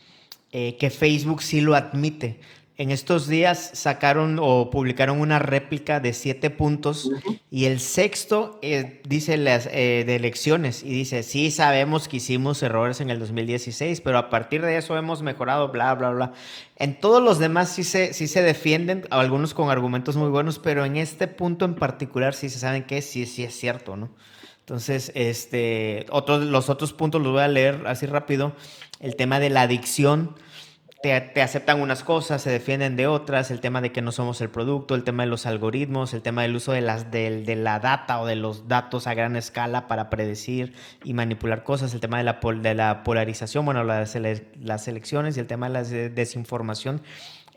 eh, que Facebook sí lo admite. En estos días sacaron o publicaron una réplica de siete puntos y el sexto eh, dice las eh, de elecciones y dice, sí sabemos que hicimos errores en el 2016, pero a partir de eso hemos mejorado, bla, bla, bla. En todos los demás sí se, sí se defienden, algunos con argumentos muy buenos, pero en este punto en particular sí se saben que sí, sí es cierto, ¿no? Entonces, este, otros, los otros puntos los voy a leer así rápido. El tema de la adicción te, aceptan unas cosas, se defienden de otras, el tema de que no somos el producto, el tema de los algoritmos, el tema del uso de, las, de, la data o de los datos a gran escala para predecir y manipular cosas, el tema de la, de la polarización, bueno, las, las elecciones y el tema de la desinformación.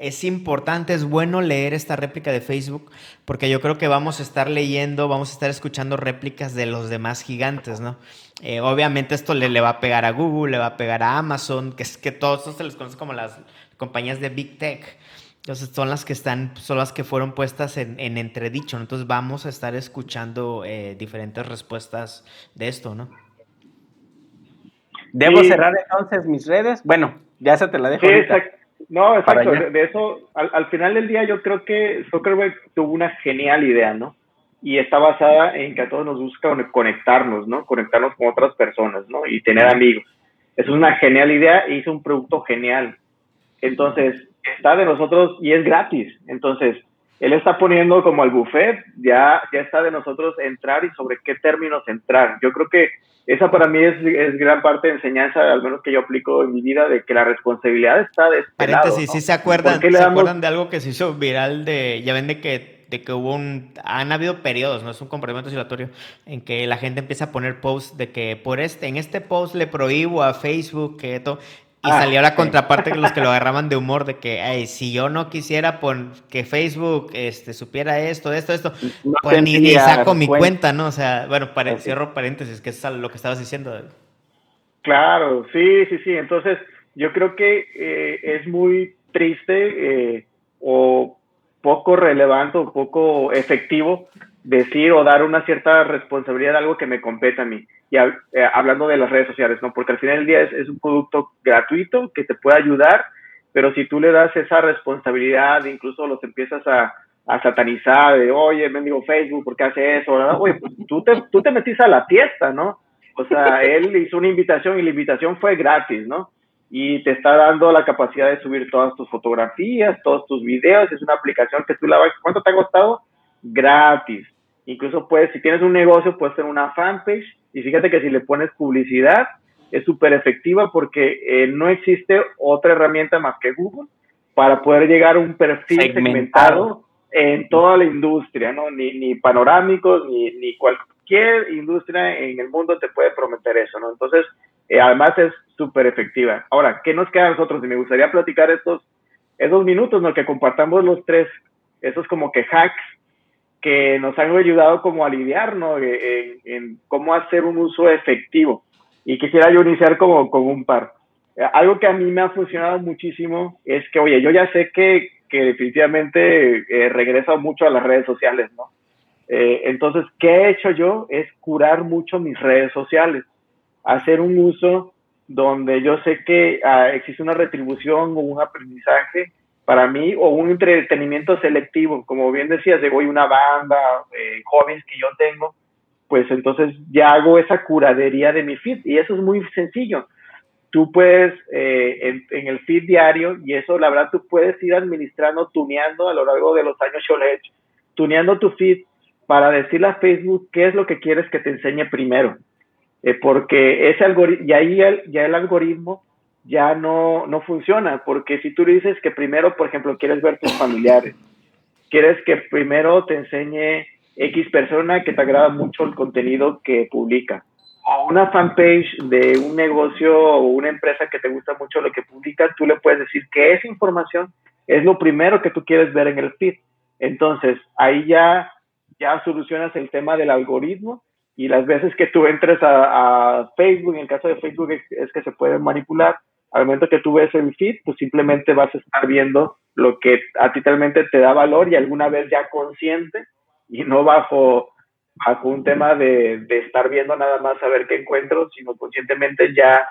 Es importante, es bueno leer esta réplica de Facebook porque yo creo que vamos a estar leyendo, vamos a estar escuchando réplicas de los demás gigantes, ¿no? Eh, obviamente esto le, le, va a pegar a Google, le va a pegar a Amazon, que es que todos estos se les conoce como las compañías de Big Tech. Entonces son las que están, son las que fueron puestas en, en entredicho. Entonces vamos a estar escuchando eh, diferentes respuestas de esto, ¿no? ¿Debo cerrar entonces mis redes? Bueno, ya se te la dejo. Sí, exacto. No, exacto. De, eso, al, al, final del día yo creo que Zuckerberg tuvo una genial idea, ¿no? y está basada en que a todos nos busca conectarnos, ¿no? Conectarnos con otras personas, ¿no? Y tener amigos. Es una genial idea e hizo un producto genial. Entonces, está de nosotros y es gratis. Entonces, él está poniendo como al buffet, ya, ya está de nosotros entrar y sobre qué términos entrar. Yo creo que esa para mí es, es gran parte de enseñanza, al menos que yo aplico en mi vida, de que la responsabilidad está de este Paréntesis, ¿sí se acuerdan, ¿se acuerdan de algo que se hizo viral de, ya ven de que de que hubo un, han habido periodos, no es un complemento oscilatorio, en que la gente empieza a poner posts de que por este, en este post le prohíbo a Facebook que esto, y ah, salió la contraparte de los que lo agarraban de humor de que si yo no quisiera que Facebook este, supiera esto, esto, esto, pues ni, saco mi cuenta. ¿no? O sea, bueno, cierro paréntesis, que es lo que estabas diciendo. Claro, sí, sí, sí. Entonces, yo creo que eh, es muy triste eh, o poco relevante o poco efectivo decir o dar una cierta responsabilidad de algo que me compete a mí. Y eh, hablando de las redes sociales, ¿no? Porque al final del día es, un producto gratuito que te puede ayudar, pero si tú le das esa responsabilidad, incluso los empiezas a, a satanizar, de, oye, me digo Facebook, ¿por qué hace eso? Oye, pues tú te, tú te metiste a la fiesta, ¿no? O sea, él hizo una invitación y la invitación fue gratis, ¿no? y te está dando la capacidad de subir todas tus fotografías, todos tus videos. Es una aplicación que tú la vas. ¿Cuánto te ha costado? Gratis. Incluso puedes, si tienes un negocio, puedes tener una fanpage y fíjate que si le pones publicidad es súper efectiva porque eh, no existe otra herramienta más que Google para poder llegar a un perfil segmentado, en toda la industria, ¿no? Ni, ni panorámicos, ni, ni cualquier industria en el mundo te puede prometer eso, ¿no? Entonces, eh, además es súper efectiva. Ahora, ¿qué nos queda a nosotros? Y me gustaría platicar estos, esos minutos, ¿no? Que compartamos los tres, esos como que hacks que nos han ayudado como a lidiar, ¿no? En, en cómo hacer un uso efectivo. Y quisiera yo iniciar como con un par. Eh, algo que a mí me ha funcionado muchísimo es que, oye, yo ya sé que, definitivamente eh, regreso mucho a las redes sociales, ¿no? Eh, entonces, ¿qué he hecho yo? Es curar mucho mis redes sociales hacer un uso donde yo sé que ah, existe una retribución o un aprendizaje para mí o un entretenimiento selectivo, como bien decías, de hoy una banda, eh, jóvenes que yo tengo, pues entonces ya hago esa curadería de mi feed y eso es muy sencillo. Tú puedes eh, en, el feed diario y eso la verdad tú puedes ir administrando, tuneando a lo largo de los años yo lo he hecho, tuneando tu feed para decirle a Facebook qué es lo que quieres que te enseñe primero. Eh, porque ese algoritmo, y ahí ya el algoritmo ya no, no funciona, porque si tú dices que primero, por ejemplo, quieres ver tus familiares, quieres que primero te enseñe X persona que te agrada mucho el contenido que publica, o una fanpage de un negocio o una empresa que te gusta mucho lo que publica, tú le puedes decir que esa información es lo primero que tú quieres ver en el feed. Entonces, ahí ya, ya solucionas el tema del algoritmo y las veces que tú entres a, Facebook, en el caso de Facebook es, que se puede manipular, al momento que tú ves el feed, pues simplemente vas a estar viendo lo que a ti realmente te da valor y alguna vez ya consciente y no bajo, bajo un tema de, de estar viendo nada más a ver qué encuentro, sino conscientemente ya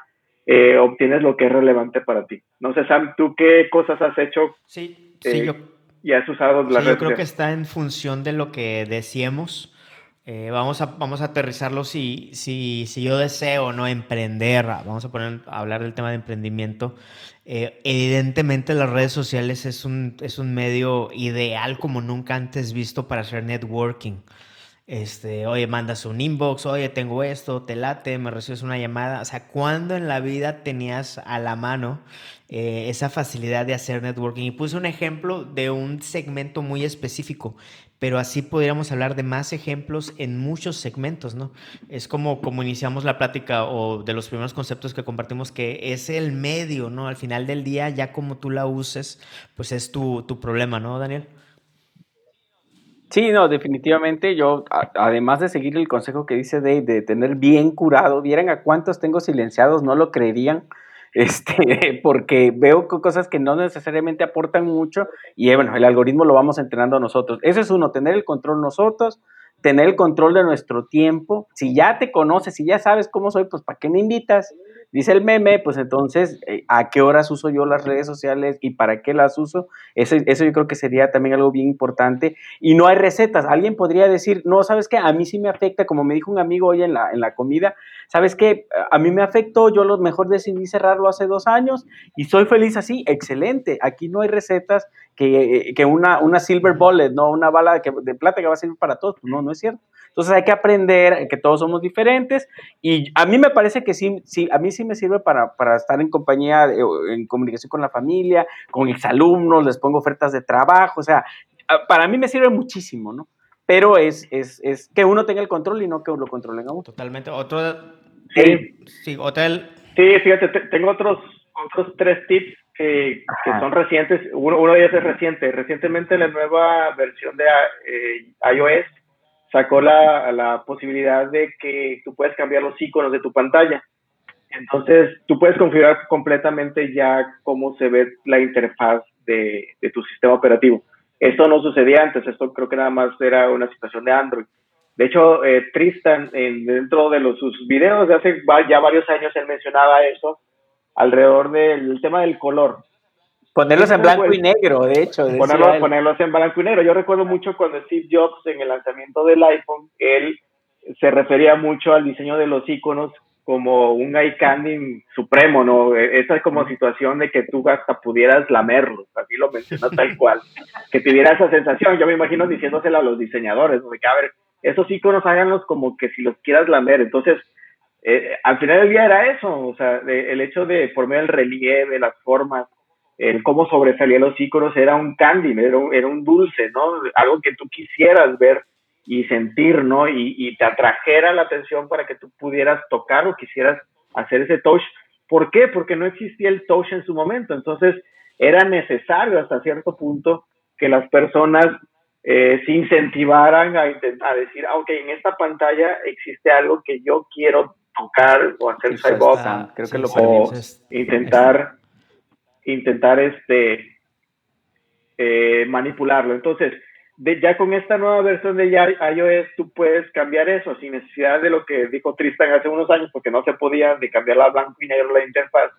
eh, obtienes lo que es relevante para ti. No sé, Sam, ¿tú qué cosas has hecho? Sí, sí, eh, yo, y has usado la sí, Yo creo que está en función de lo que decíamos eh, vamos, a, vamos a aterrizarlo si, si, si yo deseo no emprender, vamos a, poner, a hablar del tema de emprendimiento. Eh, evidentemente las redes sociales es un, es un medio ideal como nunca antes visto para hacer networking. Este, oye, mandas un inbox, oye, tengo esto, te late, me recibes una llamada. O sea, ¿cuándo en la vida tenías a la mano eh, esa facilidad de hacer networking? Y puse un ejemplo de un segmento muy específico pero así podríamos hablar de más ejemplos en muchos segmentos, ¿no? Es como, como iniciamos la plática o de los primeros conceptos que compartimos, que es el medio, ¿no? Al final del día, ya como tú la uses, pues es tu, tu problema, ¿no, Daniel? Sí, no, definitivamente yo, además de seguir el consejo que dice de, de tener bien curado, vieran a cuántos tengo silenciados, no lo creerían este, porque veo cosas que no necesariamente aportan mucho y eh, bueno, el algoritmo lo vamos entrenando nosotros. Eso es uno, tener el control nosotros, tener el control de nuestro tiempo. Si ya te conoces, si ya sabes cómo soy, pues ¿para qué me invitas? Dice el meme, pues entonces, eh, ¿a qué horas uso yo las redes sociales y para qué las uso? Eso, eso yo creo que sería también algo bien importante. Y no hay recetas. Alguien podría decir, no, ¿sabes qué? A mí sí me afecta, como me dijo un amigo hoy en la, en la comida, ¿sabes qué? A mí me afectó, yo lo mejor decidí cerrarlo hace dos años y soy feliz así. Excelente. Aquí no hay recetas que, que una, una silver bullet, no una bala de, plata que va a servir para todos. No, no es cierto. Entonces hay que aprender que todos somos diferentes y a mí me parece que sí, sí a mí sí me sirve para, para estar en compañía, en comunicación con la familia, con exalumnos, les pongo ofertas de trabajo, o sea, para mí me sirve muchísimo, ¿no? Pero es, es, es que uno tenga el control y no que lo controlen a uno. Totalmente. Otro, sí. Sí, hotel. Sí, fíjate, tengo otros, otros tres tips que, que son recientes. Uno, uno, de ellos es reciente. Recientemente la nueva versión de eh, iOS sacó la, la, posibilidad de que tú puedes cambiar los iconos de tu pantalla. Entonces, tú puedes configurar completamente ya cómo se ve la interfaz de, de, tu sistema operativo. Esto no sucedía antes, esto creo que nada más era una situación de Android. De hecho, eh, Tristan, en, dentro de los, sus videos de hace ya varios años, él mencionaba eso alrededor del tema del color. Ponerlos en blanco y negro, de hecho. Ponerlos, ponerlos en blanco y negro. Yo recuerdo mucho cuando Steve Jobs, en el lanzamiento del iPhone, él se refería mucho al diseño de los iconos como un eye candy supremo, ¿no? E, esa es como situación de que tú hasta pudieras lamerlos, así lo menciona tal cual, que tuviera esa sensación. Yo me imagino diciéndosela a los diseñadores, de que, a ver, esos iconos háganlos como que si los quieras lamer. Entonces, eh, al final del día era eso, o sea, el hecho de por medio del relieve, las formas, el cómo sobresalían los iconos era un candy, era un, era un dulce, ¿no? Algo que tú quisieras ver y sentir, ¿no? Y, y, te atrajera la atención para que tú pudieras tocar o quisieras hacer ese touch. ¿Por qué? Porque no existía el touch en su momento. Entonces, era necesario hasta cierto punto que las personas eh, se incentivaran a, a decir, ah, ok, en esta pantalla existe algo que yo quiero tocar o hacer side creo que lo o intentar intentar este eh, manipularlo. Entonces, de, ya con esta nueva versión de iOS tú puedes cambiar eso sin necesidad de lo que dijo Tristan hace unos años, porque no se podía de cambiar la blanco y negro la interfaz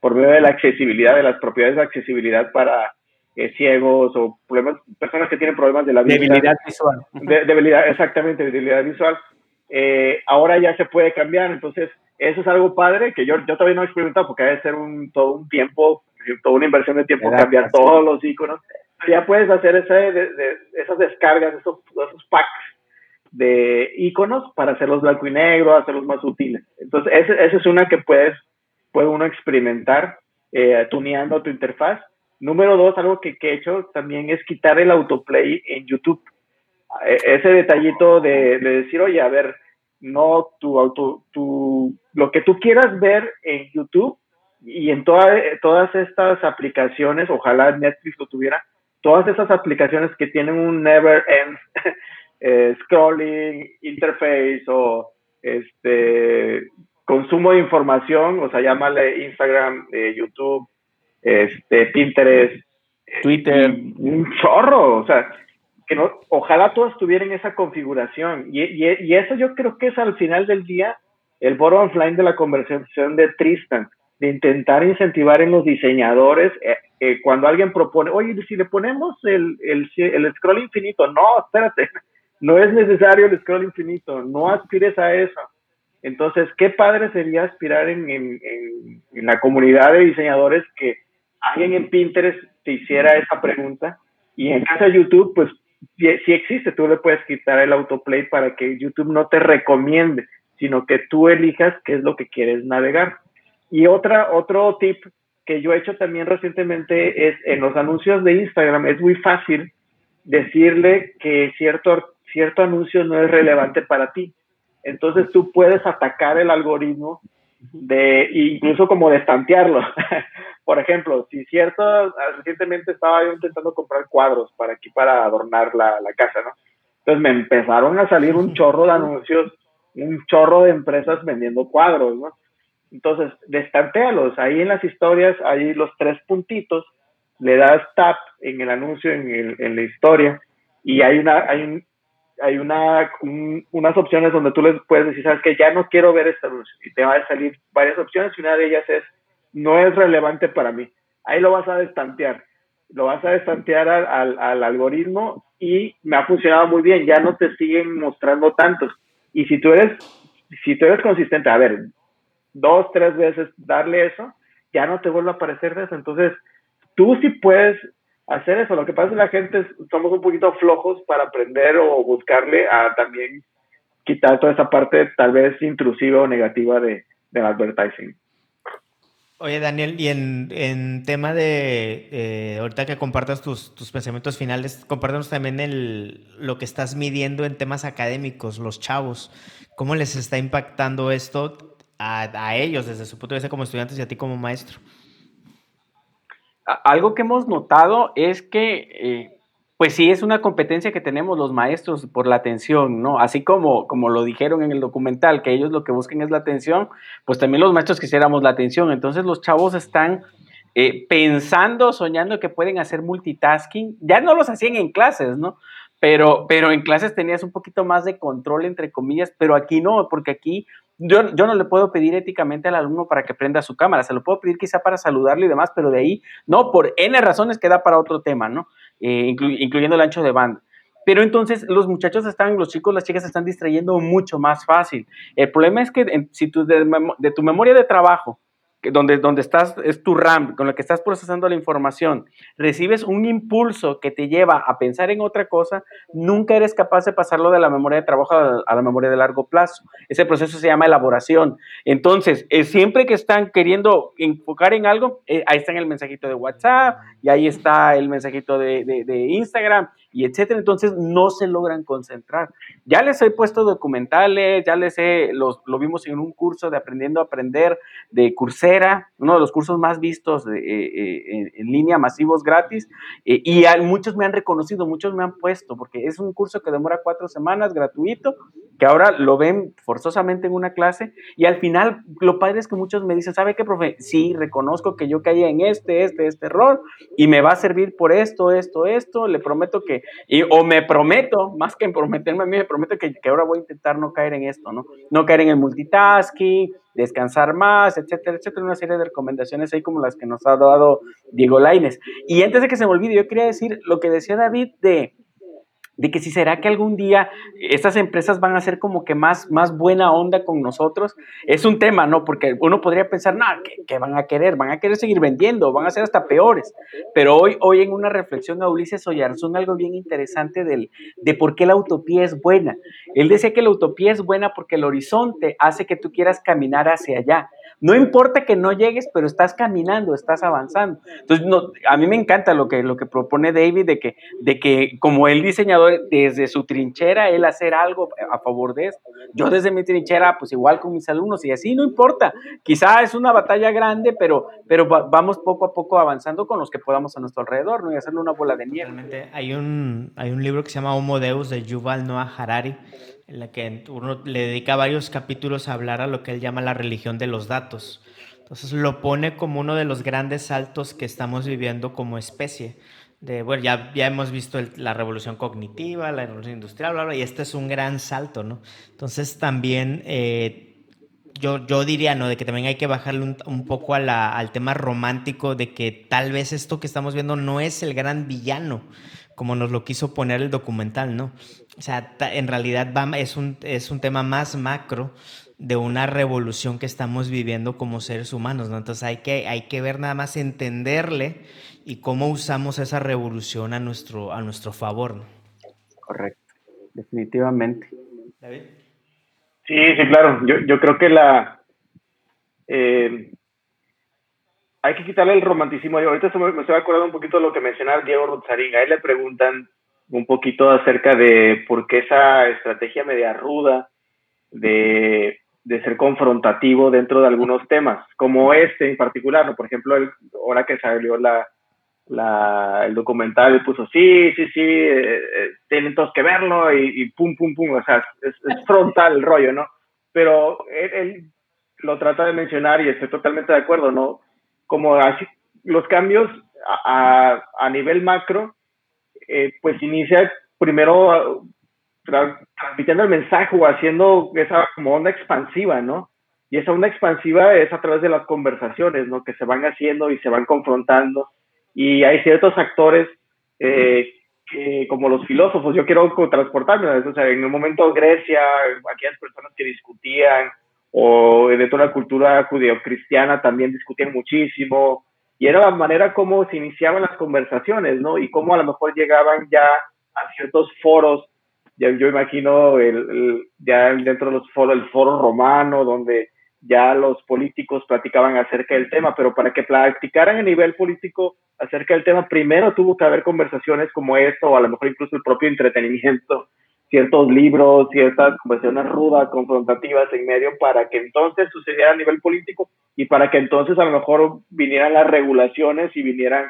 por medio de la accesibilidad, de las propiedades de accesibilidad para eh, ciegos o problemas, personas que tienen problemas de la debilidad visual. debilidad, exactamente, debilidad visual. Eh, ahora ya se puede cambiar, entonces eso es algo padre que yo, yo todavía no he experimentado porque debe ser un, todo un tiempo, toda una inversión de tiempo cambiar todos los iconos. Ya puedes hacer ese, de, esas descargas, esos, esos packs de iconos para hacerlos blanco y negro, hacerlos más útiles. Entonces, esa es una que puedes, puede uno experimentar eh, tuneando tu interfaz. Número dos, algo que, he hecho también es quitar el autoplay en YouTube. E, ese detallito de, decir, oye, a ver, no tu auto, tu, lo que tú quieras ver en YouTube y en todas estas aplicaciones, ojalá Netflix lo tuviera, todas esas aplicaciones que tienen un never end eh, scrolling interface o este consumo de información, o sea, llámale Instagram, eh, YouTube, este, Pinterest, Twitter, un chorro, o sea, que no, ojalá todos tuvieran esa configuración. Y, y, eso yo creo que es al final del día el bottom line de la conversación de Tristan, de intentar incentivar en los diseñadores, eh, eh, cuando alguien propone, oye, si le ponemos el, el, el scroll infinito, no, espérate, no es necesario el scroll infinito, no aspires a eso. Entonces, qué padre sería aspirar en, en, en, la comunidad de diseñadores que alguien en Pinterest te hiciera esa pregunta y en casa de YouTube, pues si, existe, tú le puedes quitar el autoplay para que YouTube no te recomiende, sino que tú elijas qué es lo que quieres navegar. Y otra, otro tip que yo he hecho también recientemente es en los anuncios de Instagram, es muy fácil decirle que cierto, cierto anuncio no es relevante para ti. Entonces tú puedes atacar el algoritmo de incluso como de estantearlo. Por ejemplo, si cierto, recientemente estaba yo intentando comprar cuadros para aquí para adornar la, la casa, ¿no? Entonces me empezaron a salir un chorro de anuncios, un chorro de empresas vendiendo cuadros, ¿no? Entonces, destantealos. Ahí en las historias, ahí los tres puntitos, le das tap en el anuncio, en, el, en la historia, y hay una, hay un, hay una, unas opciones donde tú les puedes decir, sabes que ya no quiero ver esta luz y te va a salir varias opciones y una de ellas es, no es relevante para mí. Ahí lo vas a destantear, lo vas a destantear al, al, algoritmo y me ha funcionado muy bien, ya no te siguen mostrando tantos. Y si tú eres, si tú eres consistente, a ver, dos, tres veces darle eso, ya no te vuelve a aparecer de eso. Entonces, tú sí puedes hacer eso. Lo que pasa es que la gente somos un poquito flojos para aprender o buscarle a también quitar toda esa parte tal vez intrusiva o negativa de, del advertising. Oye, Daniel, y en, tema de, eh, ahorita que compartas tus, pensamientos finales, compártanos también el, lo que estás midiendo en temas académicos, los chavos. ¿Cómo les está impactando esto a, ellos desde su punto de vista como estudiantes y a ti como maestro? algo que hemos notado es que, eh, pues sí, es una competencia que tenemos los maestros por la atención, ¿no? Así como, como lo dijeron en el documental, que ellos lo que buscan es la atención, pues también los maestros quisiéramos la atención. Entonces los chavos están eh, pensando, soñando que pueden hacer multitasking. Ya no los hacían en clases, ¿no? Pero, pero en clases tenías un poquito más de control, entre comillas, pero aquí no, porque aquí yo, no le puedo pedir éticamente al alumno para que prenda su cámara, se lo puedo pedir quizá para saludarle y demás, pero de ahí, no, por N razones queda para otro tema, ¿no? Eh, incluyendo el ancho de banda. Pero entonces los muchachos están, los chicos, las chicas se están distrayendo mucho más fácil. El problema es que si tú de tu memoria de trabajo donde, donde estás, es tu RAM, con lo que estás procesando la información, recibes un impulso que te lleva a pensar en otra cosa, nunca eres capaz de pasarlo de la memoria de trabajo a la, memoria de largo plazo. Ese proceso se llama elaboración. Entonces, eh, siempre que están queriendo enfocar en algo, eh, ahí está el mensajito de WhatsApp y ahí está el mensajito de, de Instagram y etcétera. Entonces, no se logran concentrar. Ya les he puesto documentales, ya les he, los, lo vimos en un curso de Aprendiendo a Aprender de Coursera, uno de los cursos más vistos eh, eh, en, línea, masivos gratis, eh, y muchos me han reconocido, muchos me han puesto, porque es un curso que demora cuatro semanas, gratuito, que ahora lo ven forzosamente en una clase, y al final lo padre es que muchos me dicen, ¿sabe qué, profe? Sí, reconozco que yo caí en este, este, este error, y me va a servir por esto, esto, esto, le prometo que, o me prometo, más que prometerme a mí, me prometo que, que ahora voy a intentar no caer en esto, ¿no? No caer en el multitasking, descansar más, etcétera, etcétera, una serie de recomendaciones ahí como las que nos ha dado Diego Laines. Y antes de que se me olvide, yo quería decir lo que decía David de de que si será que algún día estas empresas van a ser como que más, más buena onda con nosotros, es un tema, ¿no? Porque uno podría pensar, no, ¿qué, van a querer? Van a querer seguir vendiendo, van a ser hasta peores. Pero hoy, hoy en una reflexión a Ulises Oyarzún, algo bien interesante del, de por qué la utopía es buena. Él decía que la utopía es buena porque el horizonte hace que tú quieras caminar hacia allá no importa que no llegues, pero estás caminando, estás avanzando. Entonces, a mí me encanta lo que, lo que propone David de que, de que como el diseñador, desde su trinchera, él hacer algo a favor de esto. Yo desde mi trinchera, pues igual con mis alumnos y así, no importa. Quizá es una batalla grande, pero, pero vamos poco a poco avanzando con los que podamos a nuestro alrededor, ¿no? Y hacerle una bola de nieve. Realmente hay un, hay un libro que se llama Homo Deus de Yuval Noah Harari en la que uno le dedica varios capítulos a hablar a lo que él llama la religión de los datos. Entonces lo pone como uno de los grandes saltos que estamos viviendo como especie. De, bueno, ya, ya hemos visto la revolución cognitiva, la revolución industrial, bla, bla, y este es un gran salto, ¿no? Entonces también eh, yo, yo diría, ¿no? De que también hay que bajarle un, un poco a la, al tema romántico de que tal vez esto que estamos viendo no es el gran villano, como nos lo quiso poner el documental, ¿no? O sea, en realidad es un, es un tema más macro de una revolución que estamos viviendo como seres humanos, ¿no? Entonces hay que, hay que ver nada más entenderle y cómo usamos esa revolución a nuestro, a nuestro favor, ¿no? Correcto, definitivamente. David. Sí, sí, claro. Yo, yo creo que la... Eh, hay que quitarle el romanticismo. Ahorita me estoy acordando un poquito de lo que mencionaba Diego Rozarín. A él le preguntan un poquito acerca de por qué esa estrategia media ruda de, ser confrontativo dentro de algunos temas, como este en particular, ¿no? Por ejemplo, el, ahora que salió la, la, el documental, puso, sí, sí, sí, eh, eh, tienen todos que verlo y, pum, pum, pum, o sea, es, frontal el rollo, ¿no? Pero él, lo trata de mencionar y estoy totalmente de acuerdo, ¿no? Como así, los cambios a, a nivel macro eh, pues inicia primero transmitiendo el mensaje o haciendo esa onda expansiva, ¿no? Y esa onda expansiva es a través de las conversaciones, ¿no? Que se van haciendo y se van confrontando. Y hay ciertos actores, eh, como los filósofos, yo quiero transportarme, o sea, en un momento Grecia, aquellas personas que discutían, o de toda la cultura judeocristiana también discutían muchísimo, y era la manera como se iniciaban las conversaciones, ¿no? Y cómo a lo mejor llegaban ya a ciertos foros, ya, yo imagino el, ya dentro de los foros, el foro romano, donde ya los políticos platicaban acerca del tema, pero para que platicaran a nivel político acerca del tema, primero tuvo que haber conversaciones como esto, o a lo mejor incluso el propio entretenimiento, ciertos libros, ciertas conversaciones rudas, confrontativas en medio, para que entonces sucediera a nivel político y para que entonces a lo mejor vinieran las regulaciones y vinieran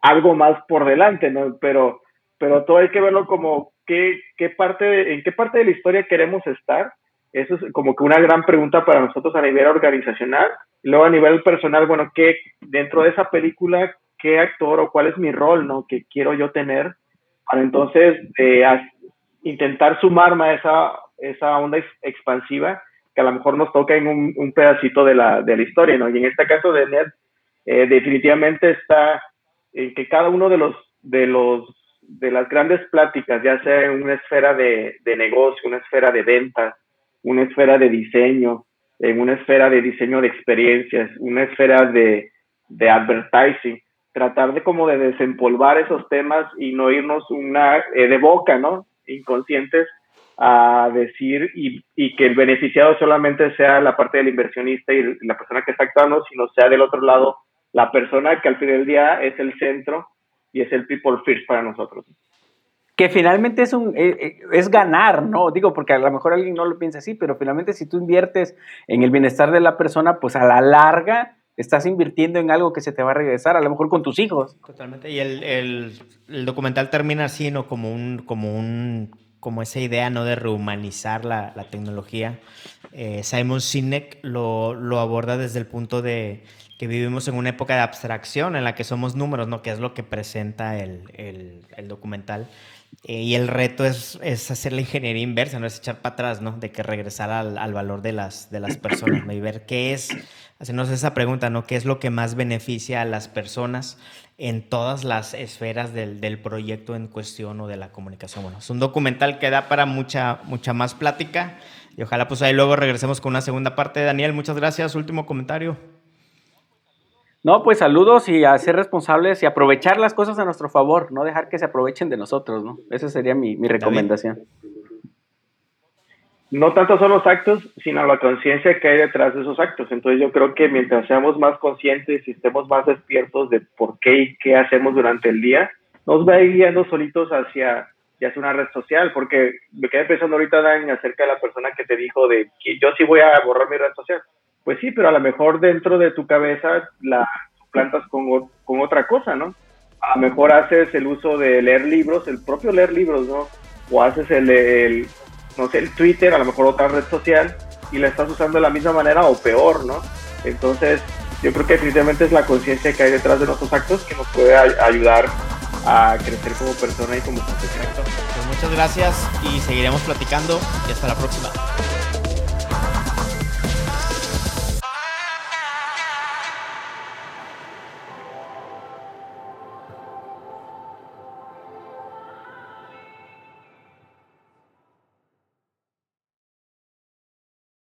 algo más por delante, ¿no? Pero, pero todo hay que verlo como qué, qué parte, en qué parte de la historia queremos estar. Eso es como que una gran pregunta para nosotros a nivel organizacional. Luego a nivel personal, bueno, ¿qué dentro de esa película, qué actor o cuál es mi rol, ¿no? Que quiero yo tener para entonces eh, intentar sumarme a esa, esa onda expansiva que a lo mejor nos toca en un, pedacito de la, de la, historia, ¿no? Y en este caso de Ned, eh, definitivamente está en que cada uno de los, de los, de las grandes pláticas, ya sea en una esfera de, de negocio, una esfera de ventas, una esfera de diseño, en una esfera de diseño de experiencias, una esfera de, de advertising, tratar de como de desempolvar esos temas y no irnos una eh, de boca, ¿no? Inconscientes a decir y, y, que el beneficiado solamente sea la parte del inversionista y la persona que está actuando, sino sea del otro lado la persona que al fin del día es el centro y es el people first para nosotros. Que finalmente es, un, eh, eh, es ganar, ¿no? Digo, porque a lo mejor alguien no lo piensa así, pero finalmente si tú inviertes en el bienestar de la persona, pues a la larga estás invirtiendo en algo que se te va a regresar, a lo mejor con tus hijos. Totalmente. Y el, el, el documental termina así, ¿no? Como un, como un como esa idea ¿no? de rehumanizar la, la tecnología. Eh, Simon Sinek lo, lo, aborda desde el punto de que vivimos en una época de abstracción en la que somos números, ¿no? que es lo que presenta el, el, el documental. Eh, y el reto es, es, hacer la ingeniería inversa, no es echar para atrás, ¿no? de que regresar al, al valor de las, de las personas ¿no? y ver qué es, hacernos esa pregunta, ¿no? ¿qué es lo que más beneficia a las personas? en todas las esferas del, del, proyecto en cuestión o de la comunicación. Bueno, es un documental que da para mucha, mucha más plática y ojalá pues ahí luego regresemos con una segunda parte. Daniel, muchas gracias. Último comentario. No, pues saludos y a ser responsables y aprovechar las cosas a nuestro favor, no dejar que se aprovechen de nosotros, ¿no? Esa sería mi, mi recomendación. No tanto son los actos, sino la conciencia que hay detrás de esos actos. Entonces yo creo que mientras seamos más conscientes y estemos más despiertos de por qué y qué hacemos durante el día, nos va a ir guiando solitos hacia, hacia una red social, porque me quedé pensando ahorita, Dan, acerca de la persona que te dijo de que yo sí voy a borrar mi red social. Pues sí, pero a lo mejor dentro de tu cabeza la plantas con, con otra cosa, ¿no? A lo mejor haces el uso de leer libros, el propio leer libros, ¿no? O haces el, el no sé, el Twitter, a lo mejor otra red social, y la estás usando de la misma manera o peor, ¿no? Entonces, yo creo que definitivamente es la conciencia que hay detrás de nuestros actos que nos puede ayudar a crecer como persona y como profesional. Pues muchas gracias y seguiremos platicando y hasta la próxima.